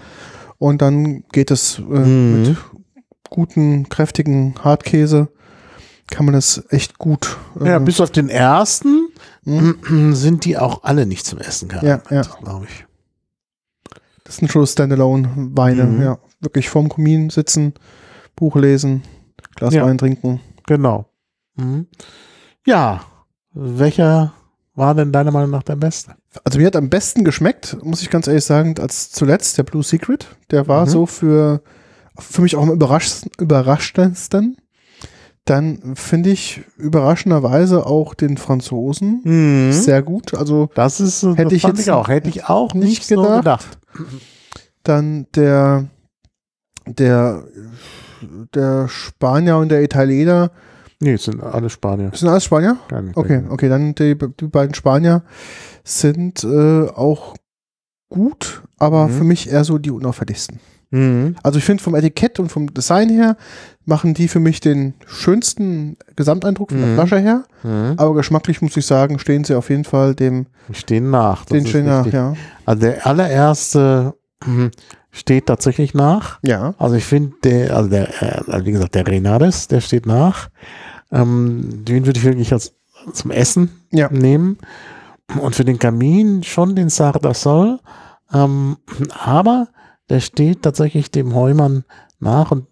[SPEAKER 1] Und dann geht es äh, mhm. mit guten, kräftigen Hartkäse. Kann man das echt gut.
[SPEAKER 2] Äh, ja, bis auf den ersten mhm. sind die auch alle nicht zum Essen
[SPEAKER 1] geeignet, ja, ja. glaube ich. Das sind schon Standalone-Weine, mhm. ja. Wirklich vorm Kamin sitzen, Buch lesen, Glas ja. Wein trinken.
[SPEAKER 2] Genau. Mhm. Ja, welcher war denn deiner Meinung nach der beste?
[SPEAKER 1] Also mir hat am besten geschmeckt, muss ich ganz ehrlich sagen, als zuletzt der Blue Secret. Der war mhm. so für, für mich auch am überraschendsten. Dann finde ich überraschenderweise auch den Franzosen mhm. sehr gut. Also
[SPEAKER 2] das ist
[SPEAKER 1] hätte das ich jetzt
[SPEAKER 2] ich auch hätte ich auch nicht, gedacht. So gedacht.
[SPEAKER 1] Dann der der der Spanier und der Italiener.
[SPEAKER 2] Nee, es sind alle Spanier.
[SPEAKER 1] Es sind alles Spanier? Okay, okay, dann die, die beiden Spanier sind äh, auch gut, aber mhm. für mich eher so die unauffälligsten. Mhm. Also ich finde vom Etikett und vom Design her machen die für mich den schönsten Gesamteindruck von der mhm. Flasche her. Mhm. Aber geschmacklich muss ich sagen, stehen sie auf jeden Fall dem.
[SPEAKER 2] Stehen nach.
[SPEAKER 1] Den stehen nach, ja.
[SPEAKER 2] Also der allererste steht tatsächlich nach.
[SPEAKER 1] Ja.
[SPEAKER 2] Also ich finde, der, also der, äh, wie gesagt, der Renares, der steht nach. Ähm, den würde ich wirklich als zum Essen ja. nehmen. Und für den Kamin schon den Sardasol. Ähm, aber der steht tatsächlich dem Heumann nach. Und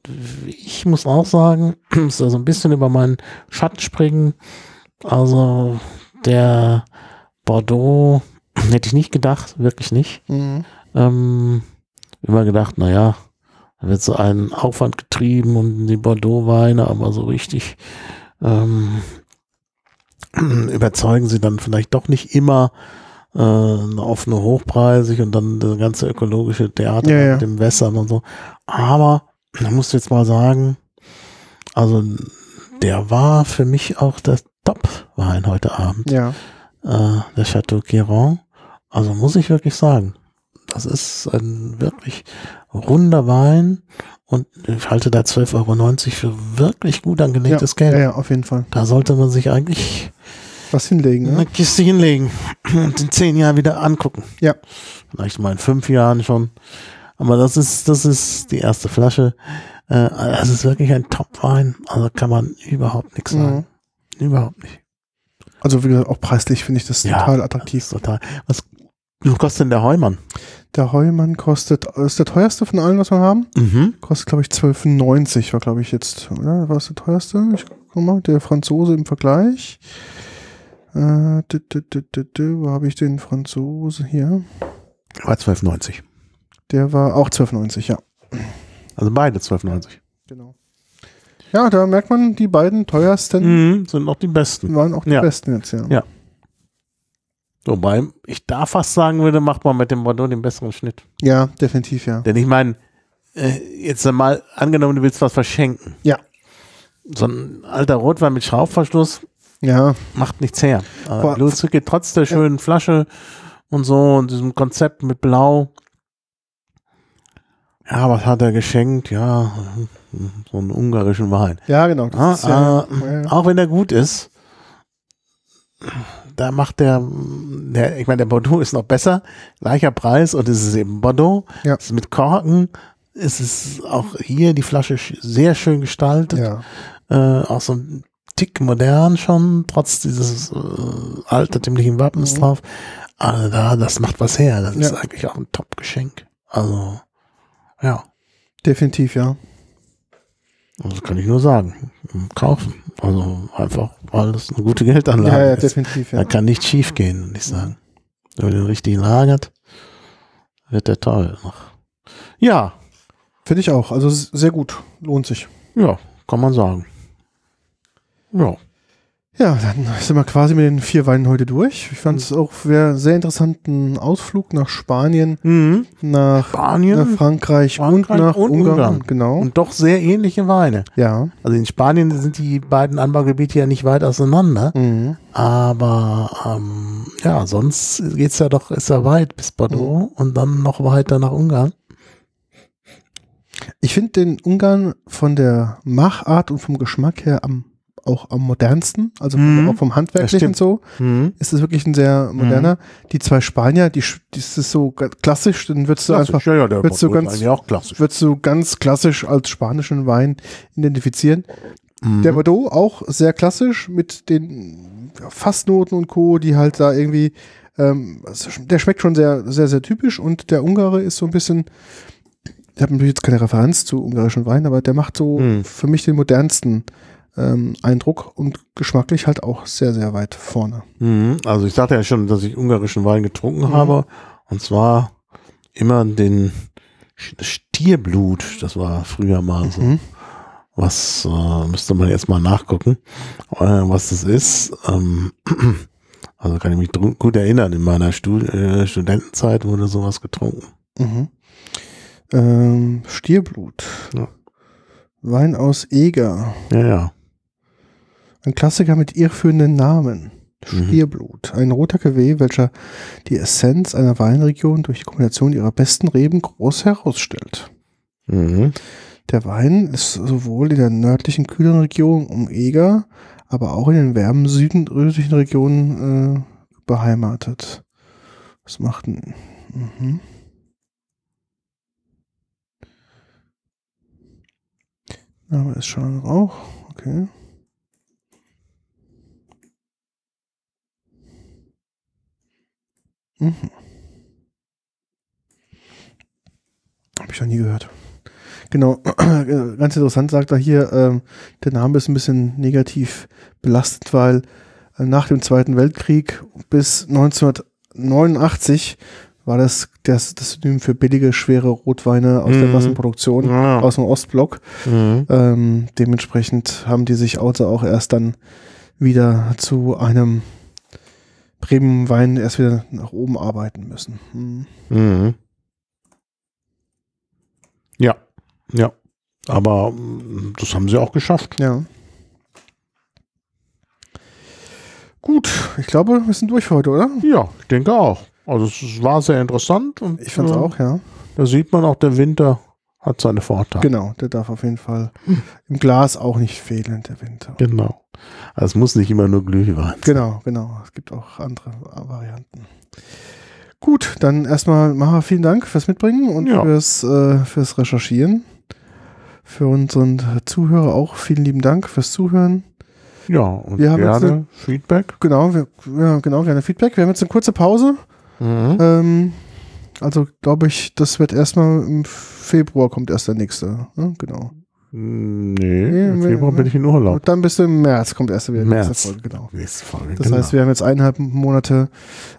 [SPEAKER 2] ich muss auch sagen, so ein bisschen über meinen Schatten springen. Also der Bordeaux hätte ich nicht gedacht, wirklich nicht. Mhm. Ähm, immer gedacht, naja, da wird so ein Aufwand getrieben und die Bordeaux-Weine, aber so richtig ähm, überzeugen sie dann vielleicht doch nicht immer äh, offene hochpreisig und dann das ganze ökologische Theater ja, ja. mit dem Wässern und so. Aber da musst du jetzt mal sagen, also der war für mich auch der Top-Wein heute Abend.
[SPEAKER 1] Ja.
[SPEAKER 2] Äh, der Chateau Quiron. Also muss ich wirklich sagen. Das ist ein wirklich runder Wein und ich halte da 12,90 Euro für wirklich gut angelegtes
[SPEAKER 1] ja,
[SPEAKER 2] Geld.
[SPEAKER 1] Ja, ja, auf jeden Fall.
[SPEAKER 2] Da sollte man sich eigentlich
[SPEAKER 1] was hinlegen.
[SPEAKER 2] Eine ne? Kiste hinlegen und in zehn Jahren wieder angucken.
[SPEAKER 1] Ja.
[SPEAKER 2] Vielleicht mal in fünf Jahren schon. Aber das ist, das ist die erste Flasche. Äh, das ist wirklich ein Top-Wein. Also kann man überhaupt nichts sagen. Mhm. Überhaupt nicht.
[SPEAKER 1] Also wie gesagt, auch preislich finde ich das ja, total attraktiv.
[SPEAKER 2] Total. Was wie kostet denn der Heumann?
[SPEAKER 1] Der Heumann kostet, ist der teuerste von allen, was wir haben. Mhm. Kostet, glaube ich, 12,90 war, glaube ich, jetzt, oder? War es der teuerste? Ich guck mal, der Franzose im Vergleich. Äh, dü, dü, dü, wo habe ich den Franzose hier?
[SPEAKER 2] War 12,90.
[SPEAKER 1] Der war auch 12,90, ja.
[SPEAKER 2] Also beide 12,90.
[SPEAKER 1] Genau. Ja, da merkt man, die beiden teuersten
[SPEAKER 2] mhm, sind auch die besten.
[SPEAKER 1] Waren auch die ja. besten jetzt, ja.
[SPEAKER 2] Ja. Wobei ich da fast sagen würde, macht man mit dem Bordeaux den besseren Schnitt.
[SPEAKER 1] Ja, definitiv, ja.
[SPEAKER 2] Denn ich meine, äh, jetzt mal angenommen, du willst was verschenken.
[SPEAKER 1] Ja.
[SPEAKER 2] so ein alter Rotwein mit Schraubverschluss
[SPEAKER 1] ja.
[SPEAKER 2] macht nichts her. Äh, Lustig geht trotz der schönen Flasche und so und diesem Konzept mit Blau. Ja, was hat er geschenkt? Ja, so einen ungarischen Wein.
[SPEAKER 1] Ja, genau.
[SPEAKER 2] Ja, ja, äh, auch wenn er gut ist, da macht der, der ich meine, der Bordeaux ist noch besser, gleicher Preis und es ist eben Bordeaux.
[SPEAKER 1] Ja.
[SPEAKER 2] Es ist mit Korken. Es ist auch hier die Flasche sehr schön gestaltet.
[SPEAKER 1] Ja.
[SPEAKER 2] Äh, auch so ein Tick modern schon, trotz dieses äh, altertümlichen Wappens mhm. drauf. Also da, das macht was her. Das ja. ist eigentlich auch ein Top-Geschenk. Also, ja.
[SPEAKER 1] Definitiv, ja.
[SPEAKER 2] Das kann ich nur sagen. Kaufen. Also einfach, weil das eine gute Geldanlage
[SPEAKER 1] ja, ja,
[SPEAKER 2] ist.
[SPEAKER 1] definitiv, ja.
[SPEAKER 2] Da kann nichts schief gehen, würde ich sagen. Wenn man den richtigen lagert, wird der toll. Ja.
[SPEAKER 1] Finde ich auch. Also sehr gut. Lohnt sich.
[SPEAKER 2] Ja, kann man sagen. Ja.
[SPEAKER 1] Ja, dann sind wir quasi mit den vier Weinen heute durch. Ich fand es auch einen sehr interessanten Ausflug nach Spanien,
[SPEAKER 2] mhm.
[SPEAKER 1] nach,
[SPEAKER 2] Spanien,
[SPEAKER 1] nach Frankreich, Frankreich, und nach und Ungarn. Ungarn.
[SPEAKER 2] Genau. Und doch sehr ähnliche Weine.
[SPEAKER 1] Ja.
[SPEAKER 2] Also in Spanien sind die beiden Anbaugebiete ja nicht weit auseinander.
[SPEAKER 1] Mhm.
[SPEAKER 2] Aber ähm, ja, sonst geht's ja doch, ist ja weit bis Bordeaux mhm. und dann noch weiter nach Ungarn.
[SPEAKER 1] Ich finde den Ungarn von der Machart und vom Geschmack her am auch am modernsten, also mhm. auch vom Handwerklichen so,
[SPEAKER 2] mhm.
[SPEAKER 1] ist es wirklich ein sehr moderner. Mhm. Die zwei Spanier, die, die ist so klassisch, dann würdest du klassisch, einfach,
[SPEAKER 2] ja, ja,
[SPEAKER 1] würdest du ganz, würdest du ganz klassisch als spanischen Wein identifizieren.
[SPEAKER 2] Mhm.
[SPEAKER 1] Der Bordeaux auch sehr klassisch mit den Fassnoten und Co., die halt da irgendwie, ähm, der schmeckt schon sehr, sehr, sehr typisch und der Ungare ist so ein bisschen, ich habe natürlich jetzt keine Referenz zu ungarischen Wein, aber der macht so
[SPEAKER 2] mhm.
[SPEAKER 1] für mich den modernsten ähm, Eindruck und geschmacklich halt auch sehr, sehr weit vorne.
[SPEAKER 2] Mhm. Also ich sagte ja schon, dass ich ungarischen Wein getrunken mhm. habe und zwar immer den Stierblut, das war früher mal so.
[SPEAKER 1] Mhm.
[SPEAKER 2] Was äh, müsste man jetzt mal nachgucken, äh, was das ist. Ähm, also kann ich mich gut erinnern, in meiner Stud äh, Studentenzeit wurde sowas getrunken.
[SPEAKER 1] Mhm. Ähm, Stierblut.
[SPEAKER 2] Ja.
[SPEAKER 1] Wein aus Eger.
[SPEAKER 2] Ja, ja.
[SPEAKER 1] Ein Klassiker mit irrführenden Namen.
[SPEAKER 2] Mhm.
[SPEAKER 1] Stierblut. Ein roter Cuvée, welcher die Essenz einer Weinregion durch die Kombination ihrer besten Reben groß herausstellt.
[SPEAKER 2] Mhm.
[SPEAKER 1] Der Wein ist sowohl in der nördlichen kühlen Region um Eger, aber auch in den wärmen südlichen Regionen äh, beheimatet. Was macht denn? Mhm. Name ist schon Rauch. Okay. Mhm. Habe ich noch nie gehört. Genau, ganz interessant sagt er hier, ähm, der Name ist ein bisschen negativ belastet, weil äh, nach dem Zweiten Weltkrieg bis 1989 war das das, das Synonym für billige, schwere Rotweine aus mhm. der Massenproduktion
[SPEAKER 2] ja.
[SPEAKER 1] aus dem Ostblock.
[SPEAKER 2] Mhm.
[SPEAKER 1] Ähm, dementsprechend haben die sich also auch erst dann wieder zu einem Premium-Wein erst wieder nach oben arbeiten müssen.
[SPEAKER 2] Mhm. Mhm. Ja, ja. Aber mm, das haben sie auch geschafft.
[SPEAKER 1] Ja. Gut, ich glaube, wir sind durch für heute, oder?
[SPEAKER 2] Ja, ich denke auch. Also es war sehr interessant. Und,
[SPEAKER 1] ich fand es äh, auch, ja.
[SPEAKER 2] Da sieht man auch, der Winter hat seine Vorteile.
[SPEAKER 1] Genau, der darf auf jeden Fall im Glas auch nicht fehlen, der Winter.
[SPEAKER 2] Genau. Also es muss nicht immer nur Glühwein sein.
[SPEAKER 1] Genau, genau. Es gibt auch andere Varianten. Gut, dann erstmal Maha, vielen Dank fürs Mitbringen und
[SPEAKER 2] Ja.
[SPEAKER 1] fürs, äh, fürs Recherchieren. Für unseren Zuhörer auch vielen lieben Dank fürs Zuhören.
[SPEAKER 2] Ja, und
[SPEAKER 1] Wir haben
[SPEAKER 2] gerne Feedback.
[SPEAKER 1] Genau, wir, ja, genau, gerne Feedback. Wir haben jetzt eine kurze Pause.
[SPEAKER 2] Mhm.
[SPEAKER 1] Ähm, also glaube ich, das wird erstmal im Februar kommt erst der nächste. Ne? Genau.
[SPEAKER 2] Nee, im Februar
[SPEAKER 1] nee.
[SPEAKER 2] bin ich in Urlaub.
[SPEAKER 1] Und dann bis im März kommt erst wieder die
[SPEAKER 2] März.
[SPEAKER 1] nächste Folge. Genau.
[SPEAKER 2] Nächste Folge,
[SPEAKER 1] Das
[SPEAKER 2] genau.
[SPEAKER 1] heißt, wir haben jetzt eineinhalb Monate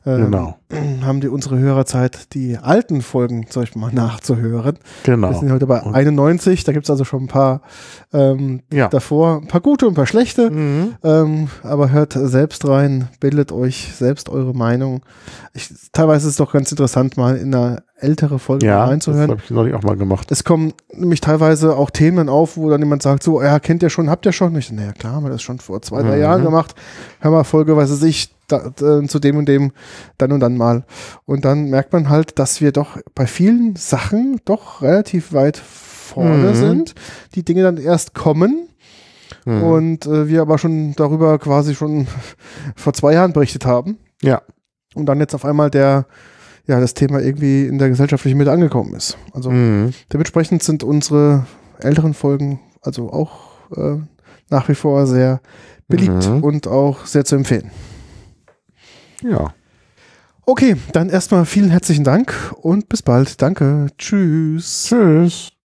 [SPEAKER 1] ähm,
[SPEAKER 2] genau.
[SPEAKER 1] haben die unsere Hörerzeit, die alten Folgen zum Beispiel mal nachzuhören.
[SPEAKER 2] Genau.
[SPEAKER 1] Wir sind heute bei 91, da gibt es also schon ein paar ähm, ja. davor, ein paar gute und ein paar schlechte. Mhm. Ähm, aber hört selbst rein, bildet euch selbst eure Meinung. Ich, teilweise ist es doch ganz interessant, mal in einer ältere Folge
[SPEAKER 2] ja,
[SPEAKER 1] reinzuhören.
[SPEAKER 2] Das habe ich neulich auch mal gemacht.
[SPEAKER 1] Es kommen nämlich teilweise auch Themen auf, wo dann jemand sagt, so, ja, kennt ihr schon, habt ihr schon? Ich, naja, klar, haben wir das schon vor zwei, drei mhm. Jahren gemacht. Hör mal, Folge, weiß ich, da, da, zu dem und dem dann und dann mal. Und dann merkt man halt, dass wir doch bei vielen Sachen doch relativ weit vorne mhm. sind. Die Dinge dann erst kommen. Mhm. Und äh, wir aber schon darüber quasi schon vor zwei Jahren berichtet haben.
[SPEAKER 2] Ja.
[SPEAKER 1] Und dann jetzt auf einmal der, ja, das Thema irgendwie in der gesellschaftlichen Mitte angekommen ist. Also mhm. dementsprechend sind unsere älteren Folgen also auch äh, nach wie vor sehr beliebt mhm. und auch sehr zu empfehlen.
[SPEAKER 2] Ja.
[SPEAKER 1] Okay, dann erstmal vielen herzlichen Dank und bis bald. Danke. Tschüss.
[SPEAKER 2] Tschüss.